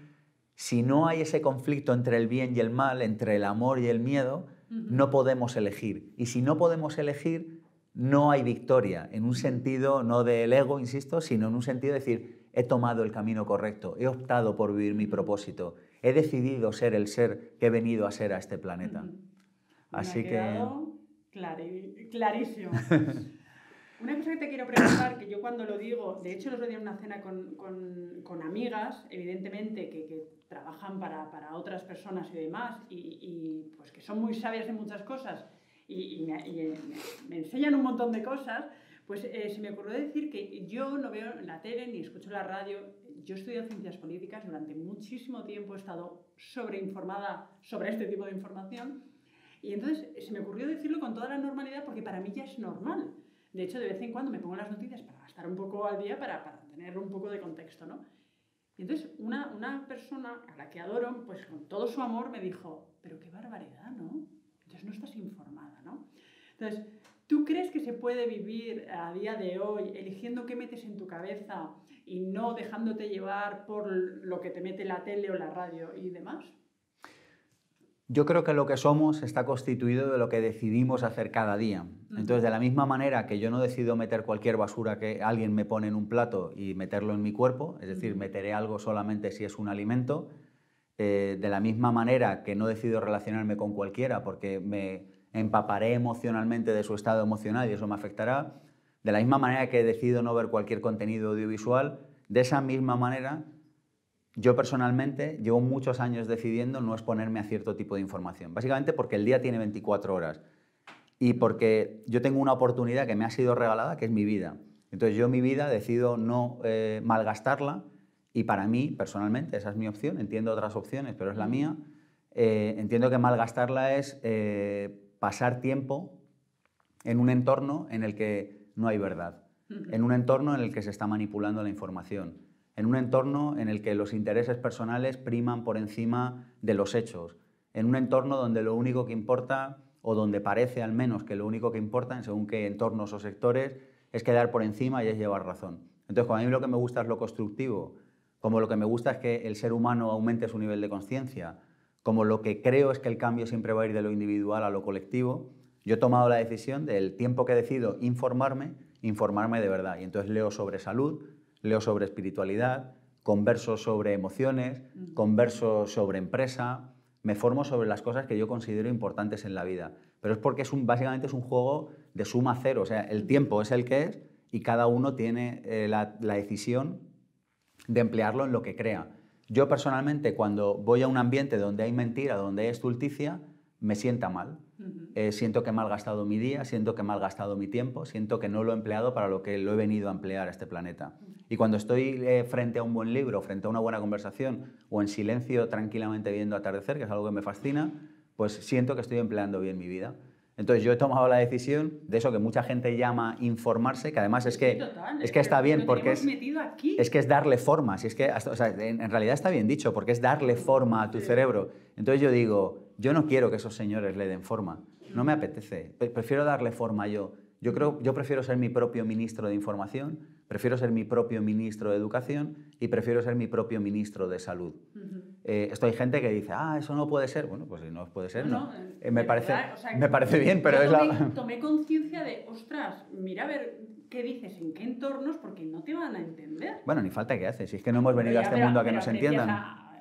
si no hay ese conflicto entre el bien y el mal, entre el amor y el miedo, no podemos elegir. Y si no podemos elegir, no hay victoria, en un sentido no del ego, insisto, sino en un sentido de decir, he tomado el camino correcto, he optado por vivir mi propósito, he decidido ser el ser que he venido a ser a este planeta.
Así que... clarísimo. Una cosa que te quiero preguntar, que yo cuando lo digo, de hecho el otro día en una cena con, con, con amigas, evidentemente que, que trabajan para, para, otras personas y demás, y, y, pues que son muy sabias en muchas cosas y, y, me, me, enseñan un montón de cosas, pues eh, se me ocurrió decir que yo no veo la tele ni escucho la radio, yo estudio ciencias políticas, durante muchísimo tiempo he estado sobreinformada sobre este tipo de información, y entonces se me ocurrió decirlo con toda la normalidad porque para mí ya es normal. De hecho, de vez en cuando me pongo las noticias para estar un poco al día, para, para tener un poco de contexto, ¿no? Y entonces una, una, persona a la que adoro, pues con todo su amor me dijo, pero qué barbaridad, ¿no? Entonces no estás informada, ¿no? Entonces, ¿tú crees que se puede vivir a día de hoy eligiendo qué metes en tu cabeza y no dejándote llevar por lo que te mete la tele o la radio y demás?
Yo creo que lo que somos está constituido de lo que decidimos hacer cada día. Entonces, de la misma manera que yo no decido meter cualquier basura que alguien me pone en un plato y meterlo en mi cuerpo, es decir, meteré algo solamente si es un alimento, eh, de la misma manera que no decido relacionarme con cualquiera porque me empaparé emocionalmente de su estado emocional y eso me afectará, de la misma manera que decido no ver cualquier contenido audiovisual, de esa misma manera yo personalmente llevo muchos años decidiendo no exponerme a cierto tipo de información, básicamente porque el día tiene 24 horas y porque yo tengo una oportunidad que me ha sido regalada, que es mi vida. Entonces yo mi vida decido no eh, malgastarla y para mí, personalmente, esa es mi opción, entiendo otras opciones, pero es la mía, eh, entiendo que malgastarla es eh, pasar tiempo en un entorno en el que no hay verdad, en un entorno en el que se está manipulando la información en un entorno en el que los intereses personales priman por encima de los hechos, en un entorno donde lo único que importa, o donde parece al menos que lo único que importa, en según qué entornos o sectores, es quedar por encima y es llevar razón. Entonces, cuando a mí lo que me gusta es lo constructivo, como lo que me gusta es que el ser humano aumente su nivel de conciencia, como lo que creo es que el cambio siempre va a ir de lo individual a lo colectivo, yo he tomado la decisión del tiempo que decido informarme, informarme de verdad. Y entonces leo sobre salud, leo sobre espiritualidad, converso sobre emociones, converso sobre empresa, me formo sobre las cosas que yo considero importantes en la vida. Pero es porque es un, básicamente es un juego de suma cero, o sea, el tiempo es el que es y cada uno tiene eh, la, decisión de emplearlo en lo que crea. Yo personalmente, cuando voy a un ambiente donde hay mentira, donde hay estulticia, me sienta mal. Eh, siento que he malgastado mi día, siento que he malgastado mi tiempo, siento que no lo he empleado para lo que lo he venido a emplear a este planeta. Y cuando estoy eh, frente a un buen libro, frente a una buena conversación o en silencio tranquilamente viendo atardecer, que es algo que me fascina, pues siento que estoy empleando bien mi vida. Entonces yo he tomado la decisión de eso que mucha gente llama informarse, que además es que, es que está bien porque es, es que es darle forma, si es que o sea, en, realidad está bien dicho, porque es darle forma a tu cerebro. Entonces yo digo, yo no quiero que esos señores le den forma, no me apetece, prefiero darle forma yo. Yo, creo, yo prefiero ser mi propio ministro de información, prefiero ser mi propio ministro de educación y prefiero ser mi propio ministro de salud. Eh, esto hay gente que dice, ah, eso no puede ser. Bueno, pues si no puede ser, no. Eh, me, parece, me parece bien, pero es
la... Tomé conciencia de, ostras, mira a ver qué dices, en qué entornos, porque no te van a entender.
Bueno, ni falta que haces, si es que no hemos venido a este mundo a que nos entiendan.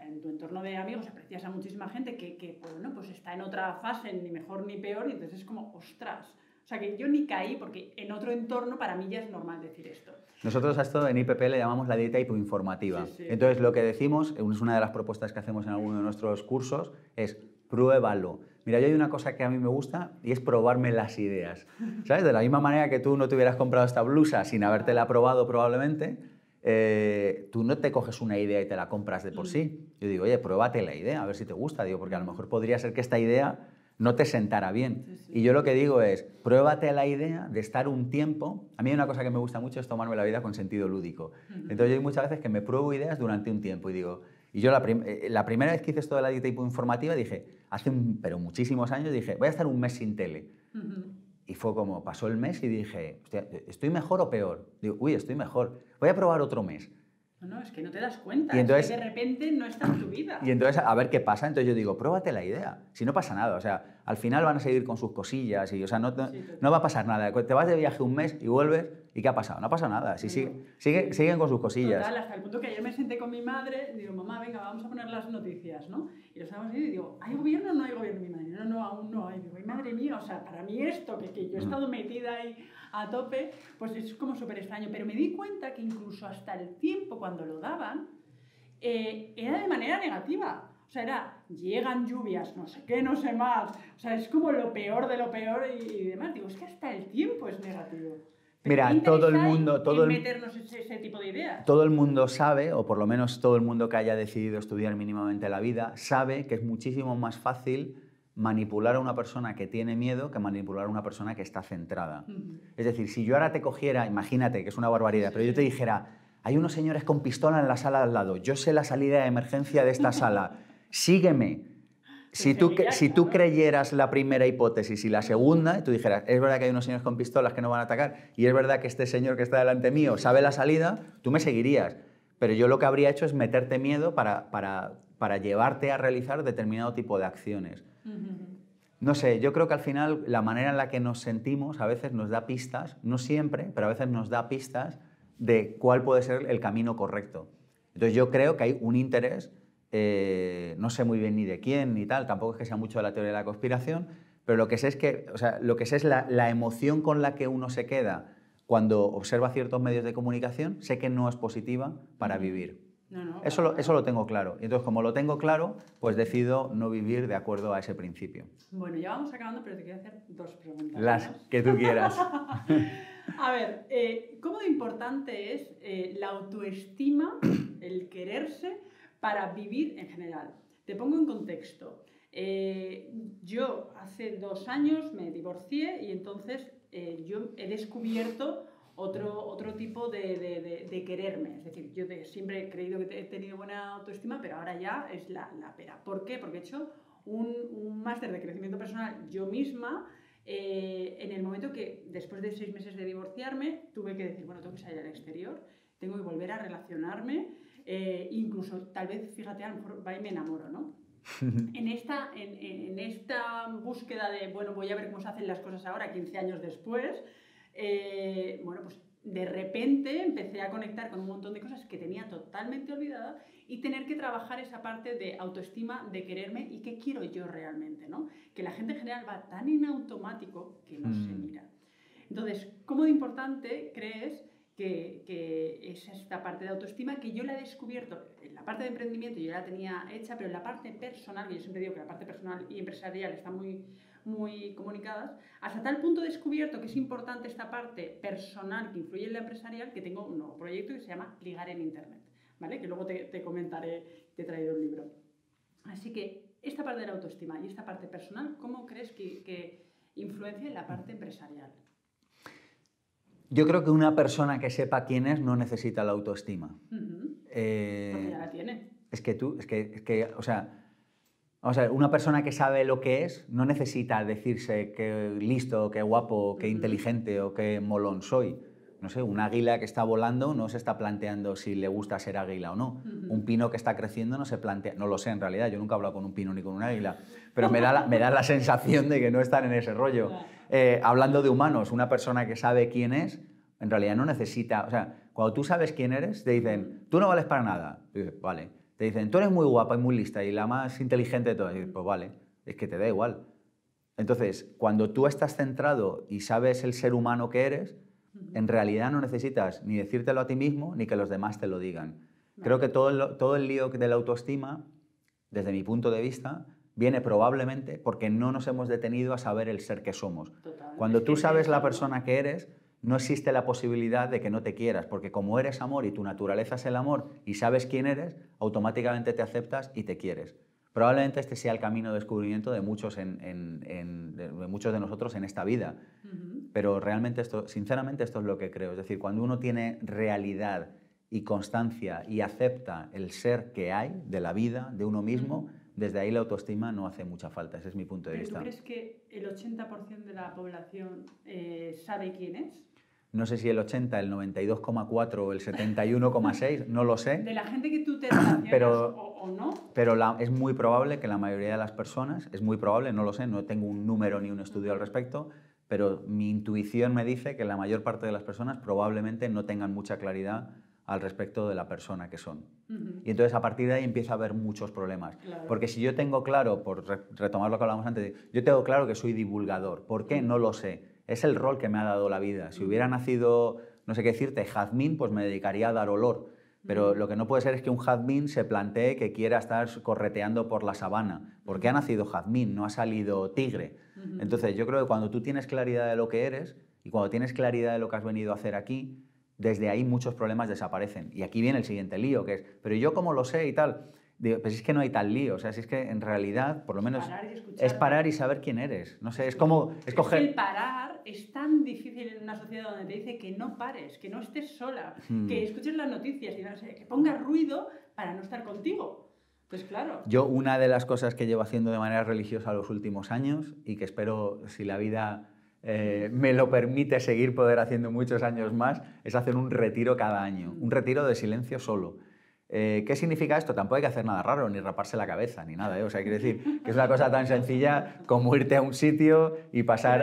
en tu entorno de amigos aprecias a muchísima gente que, que bueno, pues está en otra fase, ni mejor ni peor, y entonces es como, ostras, o sea, que yo ni caí porque en otro entorno para mí ya es normal decir esto.
Nosotros a esto en IPP le llamamos la dieta hipoinformativa. Entonces, lo que decimos, es una de las propuestas que hacemos en alguno de nuestros cursos, es pruébalo. Mira, yo hay una cosa que a mí me gusta y es probarme las ideas. ¿Sabes? De la misma manera que tú no te hubieras comprado esta blusa sin habértela probado probablemente, eh, tú no te coges una idea y te la compras de por mm. sí. Yo digo, oye, pruébate la idea, a ver si te gusta, digo, porque a lo mejor podría ser que esta idea no te sentará bien. Y yo lo que digo es, pruébate la idea de estar un tiempo. A mí una cosa que me gusta mucho es tomarme la vida con sentido lúdico. Entonces yo hay muchas veces que me pruebo ideas durante un tiempo y digo, y yo la, eh, la primera vez que hice esto de la dieta informativa dije, hace pero muchísimos años dije, voy a estar un mes sin tele. Y fue como, pasó el mes y dije, ¿estoy mejor o peor? Digo, uy, estoy mejor. Voy a probar otro mes.
No, es que no te das cuenta. Y entonces, de repente no está en tu vida.
Y entonces, a ver qué pasa. Entonces yo digo, pruébate la idea. Si no pasa nada. O sea, al final van a seguir con sus cosillas y, o sea, no, no va a pasar nada. Te vas de viaje un mes y vuelves ¿y qué ha pasado? No ha pasado nada. Sí, sigue, siguen con sus cosillas.
Total, hasta el punto que ayer me senté con mi madre y digo, mamá, venga, vamos a poner las noticias, ¿no? Y lo estábamos viendo y digo, ¿hay gobierno o no hay gobierno? Mi madre, no, no, aún no hay. Digo, madre mía, o sea, para mí esto, que, que yo he estado metida ahí a tope, pues es como súper extraño. Pero me di cuenta que incluso hasta el tiempo cuando lo daban, eh, era de manera negativa. O sea, era, llegan lluvias, no sé qué, no sé más. O sea, es como lo peor de lo peor y, demás. Digo, es que hasta el tiempo es negativo.
Mira, todo el mundo, todo el,
meternos ese, ese, tipo de ideas.
Todo el mundo sabe, o por lo menos todo el mundo que haya decidido estudiar mínimamente la vida, sabe que es muchísimo más fácil manipular a una persona que tiene miedo que manipular a una persona que está centrada. Es decir, si yo ahora te cogiera, imagínate que es una barbaridad, pero yo te dijera, hay unos señores con pistola en la sala al lado, yo sé la salida de emergencia de esta sala, sígueme. Si tú, si tú creyeras la primera hipótesis y la segunda, y tú dijeras, es verdad que hay unos señores con pistolas que no van a atacar, y es verdad que este señor que está delante mío sabe la salida, tú me seguirías. Pero yo lo que habría hecho es meterte miedo para, para, para llevarte a realizar determinado tipo de acciones. No sé, yo creo que al final la manera en la que nos sentimos a veces nos da pistas, no siempre, pero a veces nos da pistas de cuál puede ser el camino correcto. Entonces yo creo que hay un interés, eh, no sé muy bien ni de quién ni tal, tampoco es que sea mucho de la teoría de la conspiración, pero lo que sé es que, o sea, lo que sé es la, la emoción con la que uno se queda cuando observa ciertos medios de comunicación, sé que no es positiva para vivir eso, lo, eso lo tengo claro. Y entonces, como lo tengo claro, pues decido no vivir de acuerdo a ese principio.
Bueno, ya vamos acabando, pero te quiero hacer dos preguntas.
Las que tú quieras.
a ver, eh, ¿cómo de importante es eh, la autoestima, el quererse, para vivir en general? Te pongo en contexto. Eh, yo hace dos años me divorcié y entonces yo he descubierto otro, otro tipo de, de, de, quererme. Es decir, yo siempre he creído que he tenido buena autoestima, pero ahora ya es la, la pera. ¿Por qué? Porque he hecho un, un máster de crecimiento personal yo misma. Eh, en el momento que después de seis meses de divorciarme tuve que decir, bueno, tengo que salir al exterior, tengo que volver a relacionarme, eh, incluso tal vez, fíjate, a lo mejor va y me enamoro, ¿no? en, esta, en, en, esta búsqueda de, bueno, voy a ver cómo se hacen las cosas ahora, 15 años después, eh, bueno, pues de repente empecé a conectar con un montón de cosas que tenía totalmente olvidada y tener que trabajar esa parte de autoestima, de quererme y qué quiero yo realmente, ¿no? Que la gente en general va tan en automático que no se mm. mira. Entonces, ¿cómo de importante crees que, que, es esta parte de autoestima que yo la he descubierto, en la parte de emprendimiento yo la tenía hecha, pero en la parte personal, y yo siempre digo que la parte personal y empresarial están muy, muy comunicadas, hasta tal punto he descubierto que es importante esta parte personal que influye en la empresarial, que tengo un nuevo proyecto que se llama Ligar en Internet, ¿vale? que luego te, te comentaré, te he traído un libro. Así que esta parte de la autoestima y esta parte personal, ¿cómo crees que, que influencia en la parte empresarial?
Yo creo que una persona que sepa quién es no necesita la autoestima.
eh, Porque ya la tiene.
Es que tú, es que, es que, o sea, vamos a ver, una persona que sabe lo que es no necesita decirse que listo, que guapo, que inteligente o que molón soy. No sé, un águila que está volando no se está planteando si le gusta ser águila o no. Un pino que está creciendo no se plantea, no lo sé en realidad, yo nunca he hablado con un pino ni con un águila, pero me da la, me da la sensación de que no están en ese rollo. Eh, hablando de humanos, una persona que sabe quién es, en realidad no necesita, o sea, cuando tú sabes quién eres, te dicen, tú no vales para nada. dices, vale. Te dicen, tú eres muy guapa y muy lista y la más inteligente de todas. Y pues vale, es que te da igual. Entonces, cuando tú estás centrado y sabes el ser humano que eres, en realidad no necesitas ni decírtelo a ti mismo ni que los demás te lo digan. Creo que todo el, todo el lío de la autoestima, desde mi punto de vista, viene probablemente porque no nos hemos detenido a saber el ser que somos. Cuando tú sabes la persona que eres, no existe la posibilidad de que no te quieras, porque como eres amor y tu naturaleza es el amor y sabes quién eres, automáticamente te aceptas y te quieres. Probablemente este sea el camino de descubrimiento de muchos, en- en- en- de de muchos de nosotros en esta vida. Pero realmente esto, sinceramente esto es lo que creo. Es decir, cuando uno tiene realidad y constancia y acepta el ser que hay de la vida, de uno mismo, desde ahí la autoestima no hace mucha falta. Ese es mi punto de
¿Pero tú
vista.
crees que el 80% de la población eh, sabe quién es?
No sé si el 80, el 92,4 o el 71,6, no lo sé.
De la gente que tú te relacionas
Pero-
o, o no,
Pero la- es muy probable que la mayoría de las personas, es muy probable, no lo sé, no tengo un número ni un estudio al respecto, pero mi intuición me dice que la mayor parte de las personas probablemente no tengan mucha claridad al respecto de la persona que son. Y entonces a partir de ahí empieza a haber muchos problemas.
Claro.
Porque si yo tengo claro, por re- retomar lo que hablábamos antes, yo tengo claro que soy divulgador. ¿Por qué? No lo sé. Es el rol que me ha dado la vida. Si hubiera nacido, no sé qué decirte, jazmín, pues me dedicaría a dar olor. Pero lo que no puede ser es que un jazmín se plantee que quiera estar correteando por la sabana. Porque ha nacido jazmín, no ha salido tigre. Entonces yo creo que cuando tú tienes claridad de lo que eres y cuando tienes claridad de lo que has venido a hacer aquí, desde ahí muchos problemas desaparecen. Y aquí viene el siguiente lío, que es, pero yo cómo lo sé y tal. Digo, pues es que no hay tal lío, o sea, si es que en realidad, por lo menos,
parar y escuchar.
es parar y saber quién eres. No sé, es como
Es que
escoger...
el parar es tan difícil en una sociedad donde te dice que no pares, que no estés sola,
Hmm.
que escuches las noticias y no sé, que pongas ruido para no estar contigo. Pues claro.
Yo una de las cosas que llevo haciendo de manera religiosa los últimos años y que espero, si la vida eh, me lo permite, seguir poder haciendo muchos años más, es hacer un retiro cada año, un retiro de silencio solo. Eh, ¿Qué significa esto? Tampoco hay que hacer nada raro, ni raparse la cabeza, ni nada. ¿eh? O sea, quiero decir que es una cosa tan sencilla como irte a un sitio y pasar,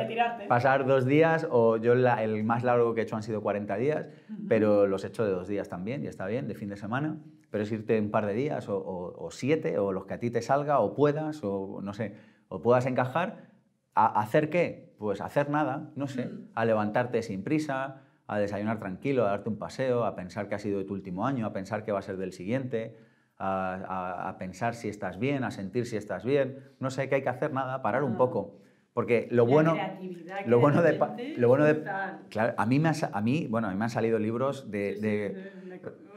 pasar dos días, o yo la- el más largo que he hecho han sido 40 días, pero los he hecho de dos días también, y está bien, de fin de semana. Pero es irte un par de días, o, o- o siete, o los que a ti te salga, o puedas, o no sé, o puedas encajar. ¿A hacer qué? Pues hacer nada, no sé, a levantarte sin prisa, a desayunar tranquilo, a darte un paseo, a pensar que ha sido de tu último año, a pensar qué va a ser del siguiente, a, a- a pensar si estás bien, a sentir si estás bien. No sé qué hay que hacer, nada, parar un
Ah.
poco. Porque lo bueno,
que
lo bueno
en
de, lo bueno de, claro, a mí me ha a mí, bueno, a mí me han salido libros de,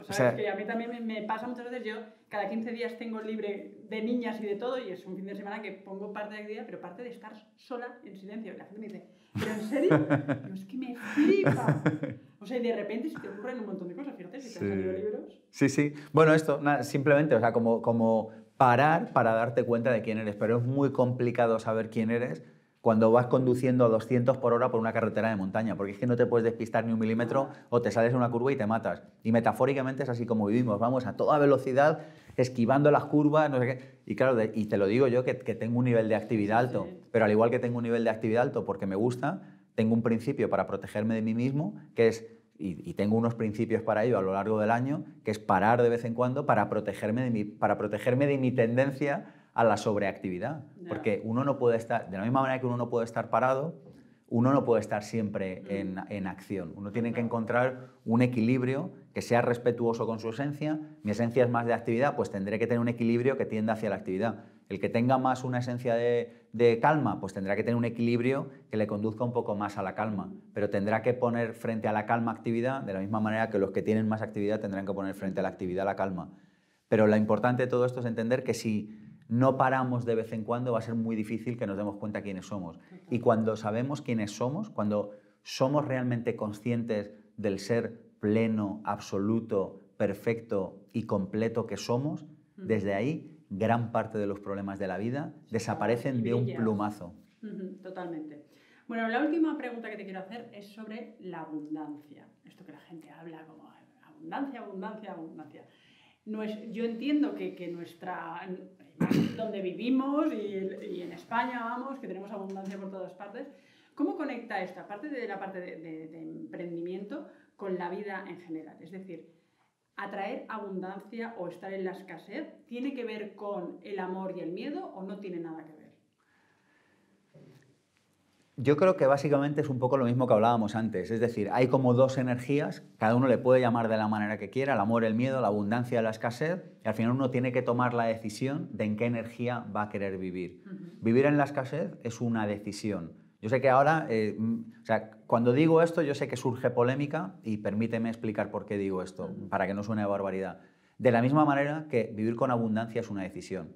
o sea, que a mí también me, me pasa muchas veces, yo cada 15 días tengo libre de niñas y de todo, y es un fin de semana que pongo parte de actividad, pero parte de estar sola en silencio. Y la gente me dice, ¿pero en serio? Pero es que me flipa. O sea, y de repente se te ocurren un montón de cosas, fíjate, si te han
Sí.
salido libros.
Sí, sí. Bueno, esto, nada, simplemente, o sea, como, como parar para darte cuenta de quién eres, pero es muy complicado saber quién eres cuando vas conduciendo a 200 por hora por una carretera de montaña, porque es que no te puedes despistar ni un milímetro o te sales en una curva y te matas. Y metafóricamente es así como vivimos, vamos a toda velocidad, esquivando las curvas, no sé qué. Y claro, de- y te lo digo yo que, que tengo un nivel de actividad alto, pero al igual que tengo un nivel de actividad alto porque me gusta, tengo un principio para protegerme de mí mismo, que es, y, y tengo unos principios para ello a lo largo del año, que es parar de vez en cuando para protegerme de mi, para protegerme de mi tendencia a la sobreactividad. Porque uno no puede estar, de la misma manera que uno no puede estar parado, uno no puede estar siempre en, en, acción. Uno tiene que encontrar un equilibrio que sea respetuoso con su esencia. Mi esencia es más de actividad, pues tendré que tener un equilibrio que tienda hacia la actividad. El que tenga más una esencia de, de, calma, pues tendrá que tener un equilibrio que le conduzca un poco más a la calma. Pero tendrá que poner frente a la calma actividad, de la misma manera que los que tienen más actividad tendrán que poner frente a la actividad la calma. Pero lo importante de todo esto es entender que si no paramos de vez en cuando, va a ser muy difícil que nos demos cuenta quiénes somos. Y cuando sabemos quiénes somos, cuando somos realmente conscientes del ser pleno, absoluto, perfecto y completo que somos, desde ahí gran parte de los problemas de la vida desaparecen de un plumazo.
Totalmente. Bueno, la última pregunta que te quiero hacer es sobre la abundancia. Esto que la gente habla como abundancia, abundancia, abundancia. No es, yo entiendo que, que nuestra donde vivimos y, en España, vamos, que tenemos abundancia por todas partes. ¿Cómo conecta esta parte de la parte de, emprendimiento con la vida en general? Es decir, atraer abundancia o estar en la escasez, ¿tiene que ver con el amor y el miedo o no tiene nada que ver?
Yo creo que básicamente es un poco lo mismo que hablábamos antes, es decir, hay como dos energías, cada uno le puede llamar de la manera que quiera, el amor, el miedo, la abundancia, la escasez, y al final uno tiene que tomar la decisión de en qué energía va a querer vivir. Vivir en la escasez es una decisión. Yo sé que ahora, eh, o sea, cuando digo esto, yo sé que surge polémica y permíteme explicar por qué digo esto, para que no suene de barbaridad. De la misma manera que vivir con abundancia es una decisión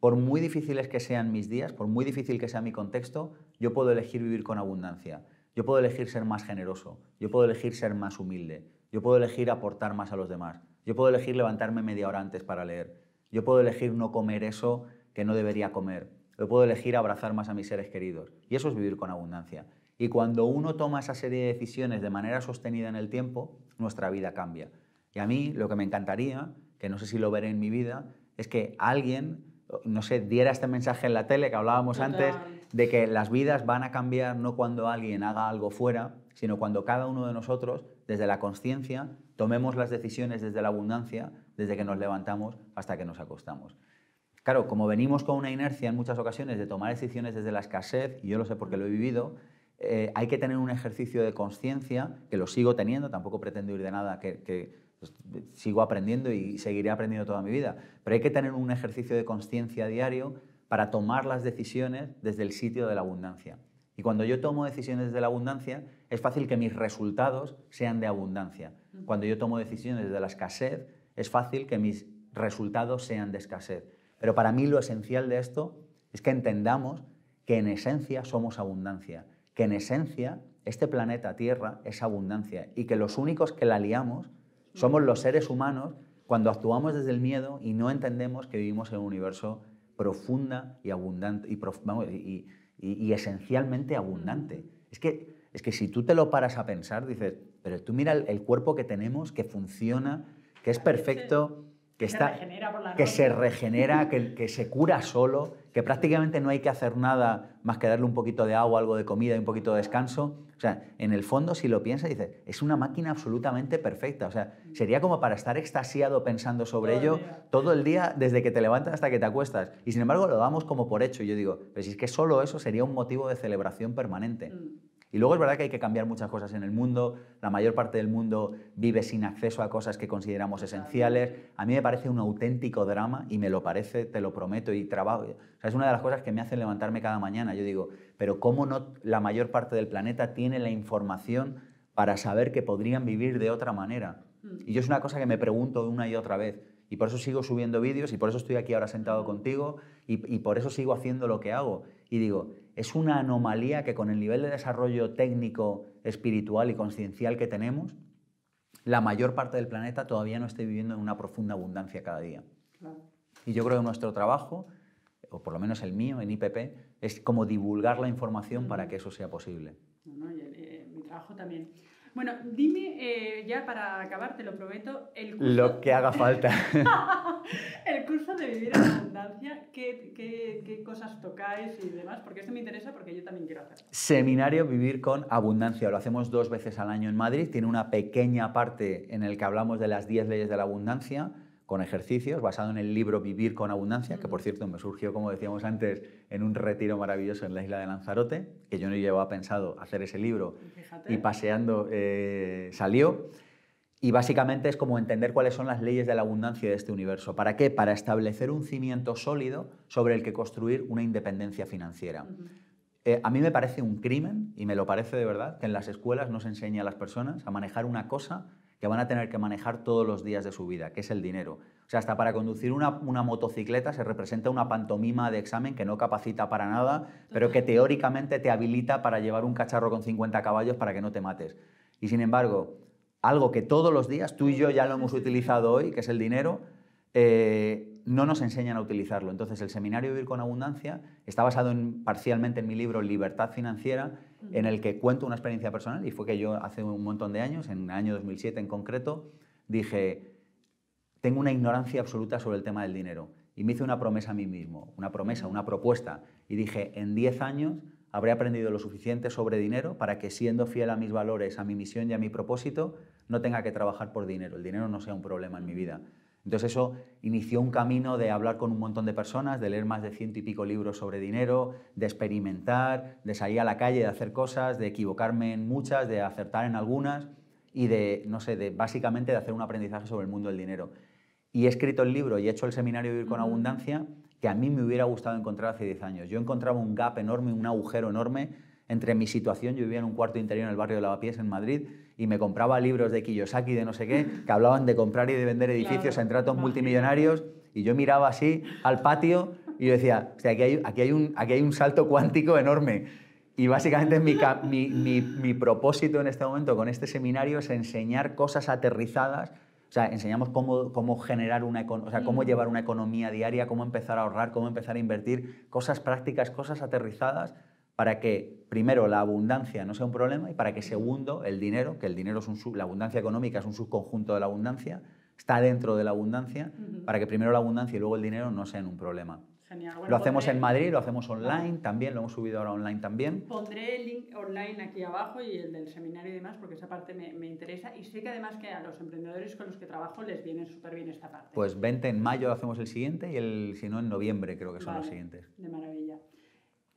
por muy difíciles que sean mis días, por muy difícil que sea mi contexto, yo puedo elegir vivir con abundancia. Yo puedo elegir ser más generoso. Yo puedo elegir ser más humilde. Yo puedo elegir aportar más a los demás. Yo puedo elegir levantarme media hora antes para leer. Yo puedo elegir no comer eso que no debería comer. Yo puedo elegir abrazar más a mis seres queridos. Y eso es vivir con abundancia. Y cuando uno toma esa serie de decisiones de manera sostenida en el tiempo, nuestra vida cambia. Y a mí lo que me encantaría, que no sé si lo veré en mi vida, es que alguien no sé, diera este mensaje en la tele que hablábamos antes, de que las vidas van a cambiar no cuando alguien haga algo fuera, sino cuando cada uno de nosotros, desde la conciencia, tomemos las decisiones desde la abundancia, desde que nos levantamos hasta que nos acostamos. Claro, como venimos con una inercia en muchas ocasiones de tomar decisiones desde la escasez, y yo lo sé porque lo he vivido, eh, hay que tener un ejercicio de conciencia, que lo sigo teniendo, tampoco pretendo ir de nada que pues, sigo aprendiendo y seguiré aprendiendo toda mi vida. Pero hay que tener un ejercicio de conciencia diario para tomar las decisiones desde el sitio de la abundancia. Y cuando yo tomo decisiones desde la abundancia, es fácil que mis resultados sean de abundancia. Cuando yo tomo decisiones desde la escasez, es fácil que mis resultados sean de escasez. Pero para mí lo esencial de esto es que entendamos que en esencia somos abundancia, que en esencia este planeta Tierra es abundancia y que los únicos que la liamos somos los seres humanos cuando actuamos desde el miedo y no entendemos que vivimos en un universo profunda y abundante y, y, esencialmente abundante. Es que, es que si tú te lo paras a pensar, dices, pero tú mira el, cuerpo que tenemos, que funciona, que es perfecto, que, está, que se regenera, que, que, se cura solo, que prácticamente no hay que hacer nada más que darle un poquito de agua, algo de comida y un poquito de descanso. O sea, en el fondo, si lo piensas, dices, es una máquina absolutamente perfecta. O sea, sería como para estar extasiado pensando sobre ello todo el día, desde que te levantas hasta que te acuestas. Y sin embargo, lo damos como por hecho. Y yo digo, pero si es que solo eso sería un motivo de celebración permanente. Mm. Y luego es verdad que hay que cambiar muchas cosas en el mundo. La mayor parte del mundo vive sin acceso a cosas que consideramos esenciales. A mí me parece un auténtico drama y me lo parece, te lo prometo, y trabajo. O sea, es una de las cosas que me hace levantarme cada mañana. Yo digo, pero ¿cómo no la mayor parte del planeta tiene la información para saber que podrían vivir de otra manera? Y yo es una cosa que me pregunto una y otra vez. Y por eso sigo subiendo vídeos y por eso estoy aquí ahora sentado contigo y, y por eso sigo haciendo lo que hago. Y digo, es una anomalía que con el nivel de desarrollo técnico, espiritual y conciencial que tenemos, la mayor parte del planeta todavía no esté viviendo en una profunda abundancia cada día. Y yo creo que nuestro trabajo, o por lo menos el mío en IPP, es como divulgar la información para que eso sea posible.
Eh, mi trabajo también. Bueno, dime, eh, ya para acabar, te lo prometo,
el curso... Lo que haga falta.
el curso de Vivir en Abundancia, ¿qué, qué, qué cosas tocáis y demás? Porque esto me interesa porque yo también quiero hacerlo.
Seminario Vivir con Abundancia. Lo hacemos dos veces al año en Madrid. Tiene una pequeña parte en el que hablamos de las 10 leyes de la abundancia, con ejercicios, basado en el libro Vivir con Abundancia, que por cierto me surgió, como decíamos antes, en un retiro maravilloso en la isla de Lanzarote, que yo no llevaba pensado hacer ese libro
Fíjate.
y paseando eh, salió. Y básicamente es como entender cuáles son las leyes de la abundancia de este universo. ¿Para qué? Para establecer un cimiento sólido sobre el que construir una independencia financiera. Eh, a mí me parece un crimen, y me lo parece de verdad, que en las escuelas no se enseñe a las personas a manejar una cosa que van a tener que manejar todos los días de su vida, que es el dinero. O sea, hasta para conducir una, una motocicleta se representa una pantomima de examen que no capacita para nada, pero que teóricamente te habilita para llevar un cacharro con 50 caballos para que no te mates. Y sin embargo, algo que todos los días, tú y yo ya lo hemos utilizado hoy, que es el dinero, eh, no nos enseñan a utilizarlo. Entonces, el seminario Vivir con Abundancia está basado en- parcialmente en mi libro Libertad Financiera, en el que cuento una experiencia personal, y fue que yo hace un montón de años, en el año 2007 en concreto, dije, tengo una ignorancia absoluta sobre el tema del dinero. Y me hice una promesa a mí mismo, una promesa, una propuesta. Y dije, en 10 años habré aprendido lo suficiente sobre dinero para que siendo fiel a mis valores, a mi misión y a mi propósito, no tenga que trabajar por dinero. El dinero no sea un problema en mi vida. Entonces eso inició un camino de hablar con un montón de personas, de leer más de ciento y pico libros sobre dinero, de experimentar, de salir a la calle, de hacer cosas, de equivocarme en muchas, de acertar en algunas y de, no sé, de básicamente de hacer un aprendizaje sobre el mundo del dinero. Y he escrito el libro y he hecho el seminario Vivir con. Abundancia que a mí me hubiera gustado encontrar hace 10 años. Yo encontraba un gap enorme, un agujero enorme entre mi situación. Yo vivía en un cuarto interior en el barrio de Lavapiés, en Madrid, y me compraba libros de Kiyosaki, de no sé qué, que hablaban de comprar y de vender edificios
Claro,
en tratos multimillonarios, y yo miraba así al patio y yo decía, "Hostia, aquí, hay, aquí, hay un, aquí hay un salto cuántico enorme. Y básicamente mi, mi, mi- mi propósito en este momento con este seminario es enseñar cosas aterrizadas. O sea, enseñamos cómo, cómo generar una, o sea, cómo
Mm.
llevar una economía diaria, cómo empezar a ahorrar, cómo empezar a invertir, cosas prácticas, cosas aterrizadas para que, primero, la abundancia no sea un problema y para que, segundo, el dinero, que el dinero es un sub- la abundancia económica es un subconjunto de la abundancia, está dentro de la abundancia,
Ujú.
para que primero la abundancia y luego el dinero no sean un problema.
Genial. Bueno,
Lo hacemos
pondré-
en Madrid, lo hacemos online también, lo hemos subido ahora online también.
Pondré el link online aquí abajo y el del seminario y demás, porque esa parte me, me interesa y sé que además que a los emprendedores con los que trabajo les viene súper bien esta parte.
Pues 20 en mayo hacemos el siguiente y el, si no en noviembre creo que son los siguientes.
De maravilla.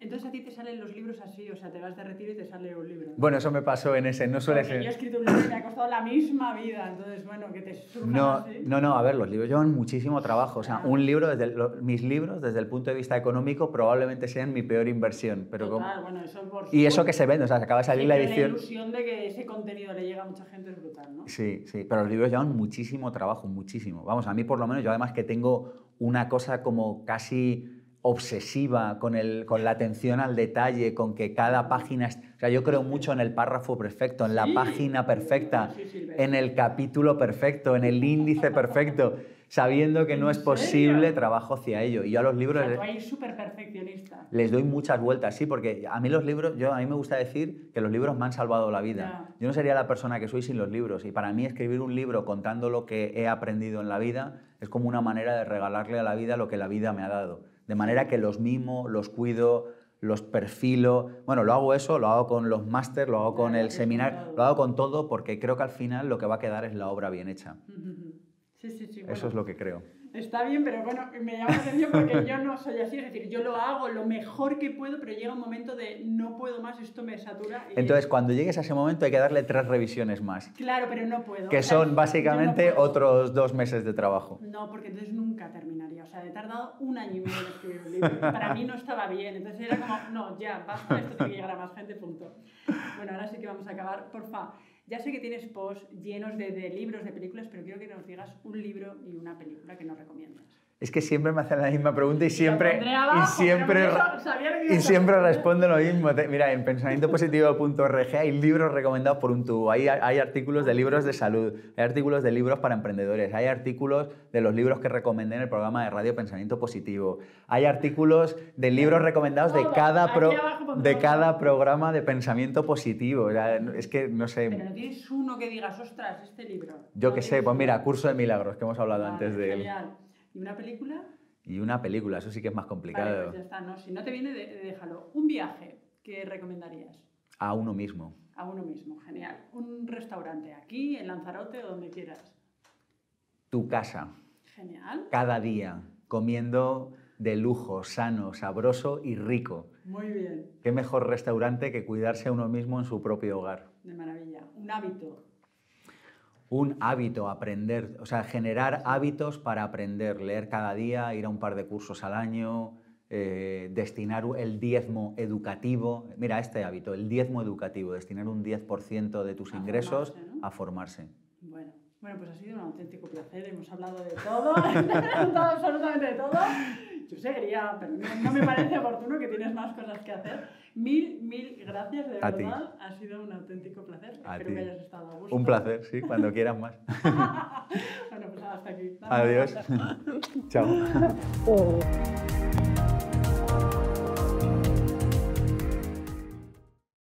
Entonces a ti te salen los libros así, o sea, te vas de retiro y te sale un libro.
Bueno, eso me pasó en ese, no suele
Porque Yo he
ser...
escrito un libro y me ha costado la misma vida, entonces bueno, que te surjan
No,
así.
no, no, a ver, los libros llevan muchísimo trabajo. O sea,
Claro.
un libro, desde el- mis libros, desde el punto de vista económico, probablemente sean mi peor inversión. Pero como-
bueno, eso por
y eso que se vende, o sea, se acaba de salir
Sí,
la edición.
ilusión de que ese contenido le llega a mucha gente es brutal, ¿no?
Sí, sí, pero los libros llevan muchísimo trabajo, muchísimo. Vamos, a mí por lo menos, yo además que tengo una cosa como casi obsesiva con, el, con la atención al detalle, con que cada página... O sea, yo creo mucho en el párrafo perfecto, en la
Sí.
página perfecta,
Sí, Silvestre.
en el capítulo perfecto, en el índice perfecto, sabiendo que no
¿En
es
serio?
posible, trabajo hacia ello. Y yo a los
O
libros...
sea, tú ahí súper perfeccionista.
Les doy muchas vueltas, sí, porque a mí los libros, yo a mí me gusta decir que los libros me han salvado la vida.
Ya.
Yo no sería la persona que soy sin los libros y para mí escribir un libro contando lo que he aprendido en la vida es como una manera de regalarle a la vida lo que la vida me ha dado. De manera que los mimo, los cuido, los perfilo. Bueno, lo hago eso, lo hago con los máster, lo hago con el seminario, lo hago con todo porque creo que al final lo que va a quedar es la obra bien hecha.
Sí, sí, sí.
Eso es lo que creo.
Está bien, pero bueno, me llama la atención porque yo no soy así, es decir, yo lo hago lo mejor que puedo, pero llega un momento de no puedo más, esto me satura. y-
Entonces, cuando llegues a ese momento hay que darle tres revisiones más,
Claro, pero no puedo.
que
O sea,
son
no
básicamente otros dos meses de trabajo.
No, porque entonces nunca terminaría. O sea, he tardado un año y medio en escribir un libro. para mí no estaba bien. Entonces era como, no, ya, basta, esto tiene que llegar a más gente, punto. Bueno, ahora sí que vamos a acabar. Porfa, ya sé que tienes posts llenos de, de libros, de películas, pero quiero que nos digas un libro y una película que nos recomiendas.
Es que siempre me hacen la misma pregunta y siempre,
abajo,
y siempre, y siempre respondo lo mismo. Mira, en pensamientopositivo.org hay libros recomendados por un tubo, hay, hay artículos de libros de salud, hay artículos de libros para emprendedores, hay artículos de los libros que recomendé en el programa de radio Pensamiento Positivo, hay artículos de libros recomendados de cada, pro- de cada programa de Pensamiento Positivo. O sea, es que no sé,
Pero no tienes uno que digas, ostras, este libro.
yo qué sé, pues mira, Curso de Milagros, que hemos hablado antes de él.
¿Y una película?
Y una película, eso sí que es más
Vale,
complicado.
pues ya está, ¿no? Si no te viene, déjalo. Un viaje, ¿qué recomendarías?
A uno mismo.
A uno mismo, genial. Un restaurante aquí, en Lanzarote o donde quieras.
Tu casa.
Genial.
Cada día, comiendo de lujo, sano, sabroso y rico.
Muy bien.
¿Qué mejor restaurante que cuidarse a uno mismo en su propio hogar?
De maravilla. Un hábito.
Un hábito, aprender, o sea, generar hábitos para aprender, leer cada día, ir a un par de cursos al año, eh, destinar el diezmo educativo. Mira, este hábito, el diezmo educativo, destinar un 10% de tus
A
ingresos
formarse, ¿no?
a formarse.
Bueno, bueno, pues ha sido un auténtico placer. Hemos hablado de todo, absolutamente de todo. Yo seguiría, pero no, me parece oportuno que tienes más cosas que hacer. Mil, mil gracias, de
A ti.
verdad. Ha sido un auténtico placer.
A
Espero
ti.
que hayas estado a gusto.
Un placer, sí, cuando quieras más.
Bueno, pues hasta aquí.
Adiós. Chao.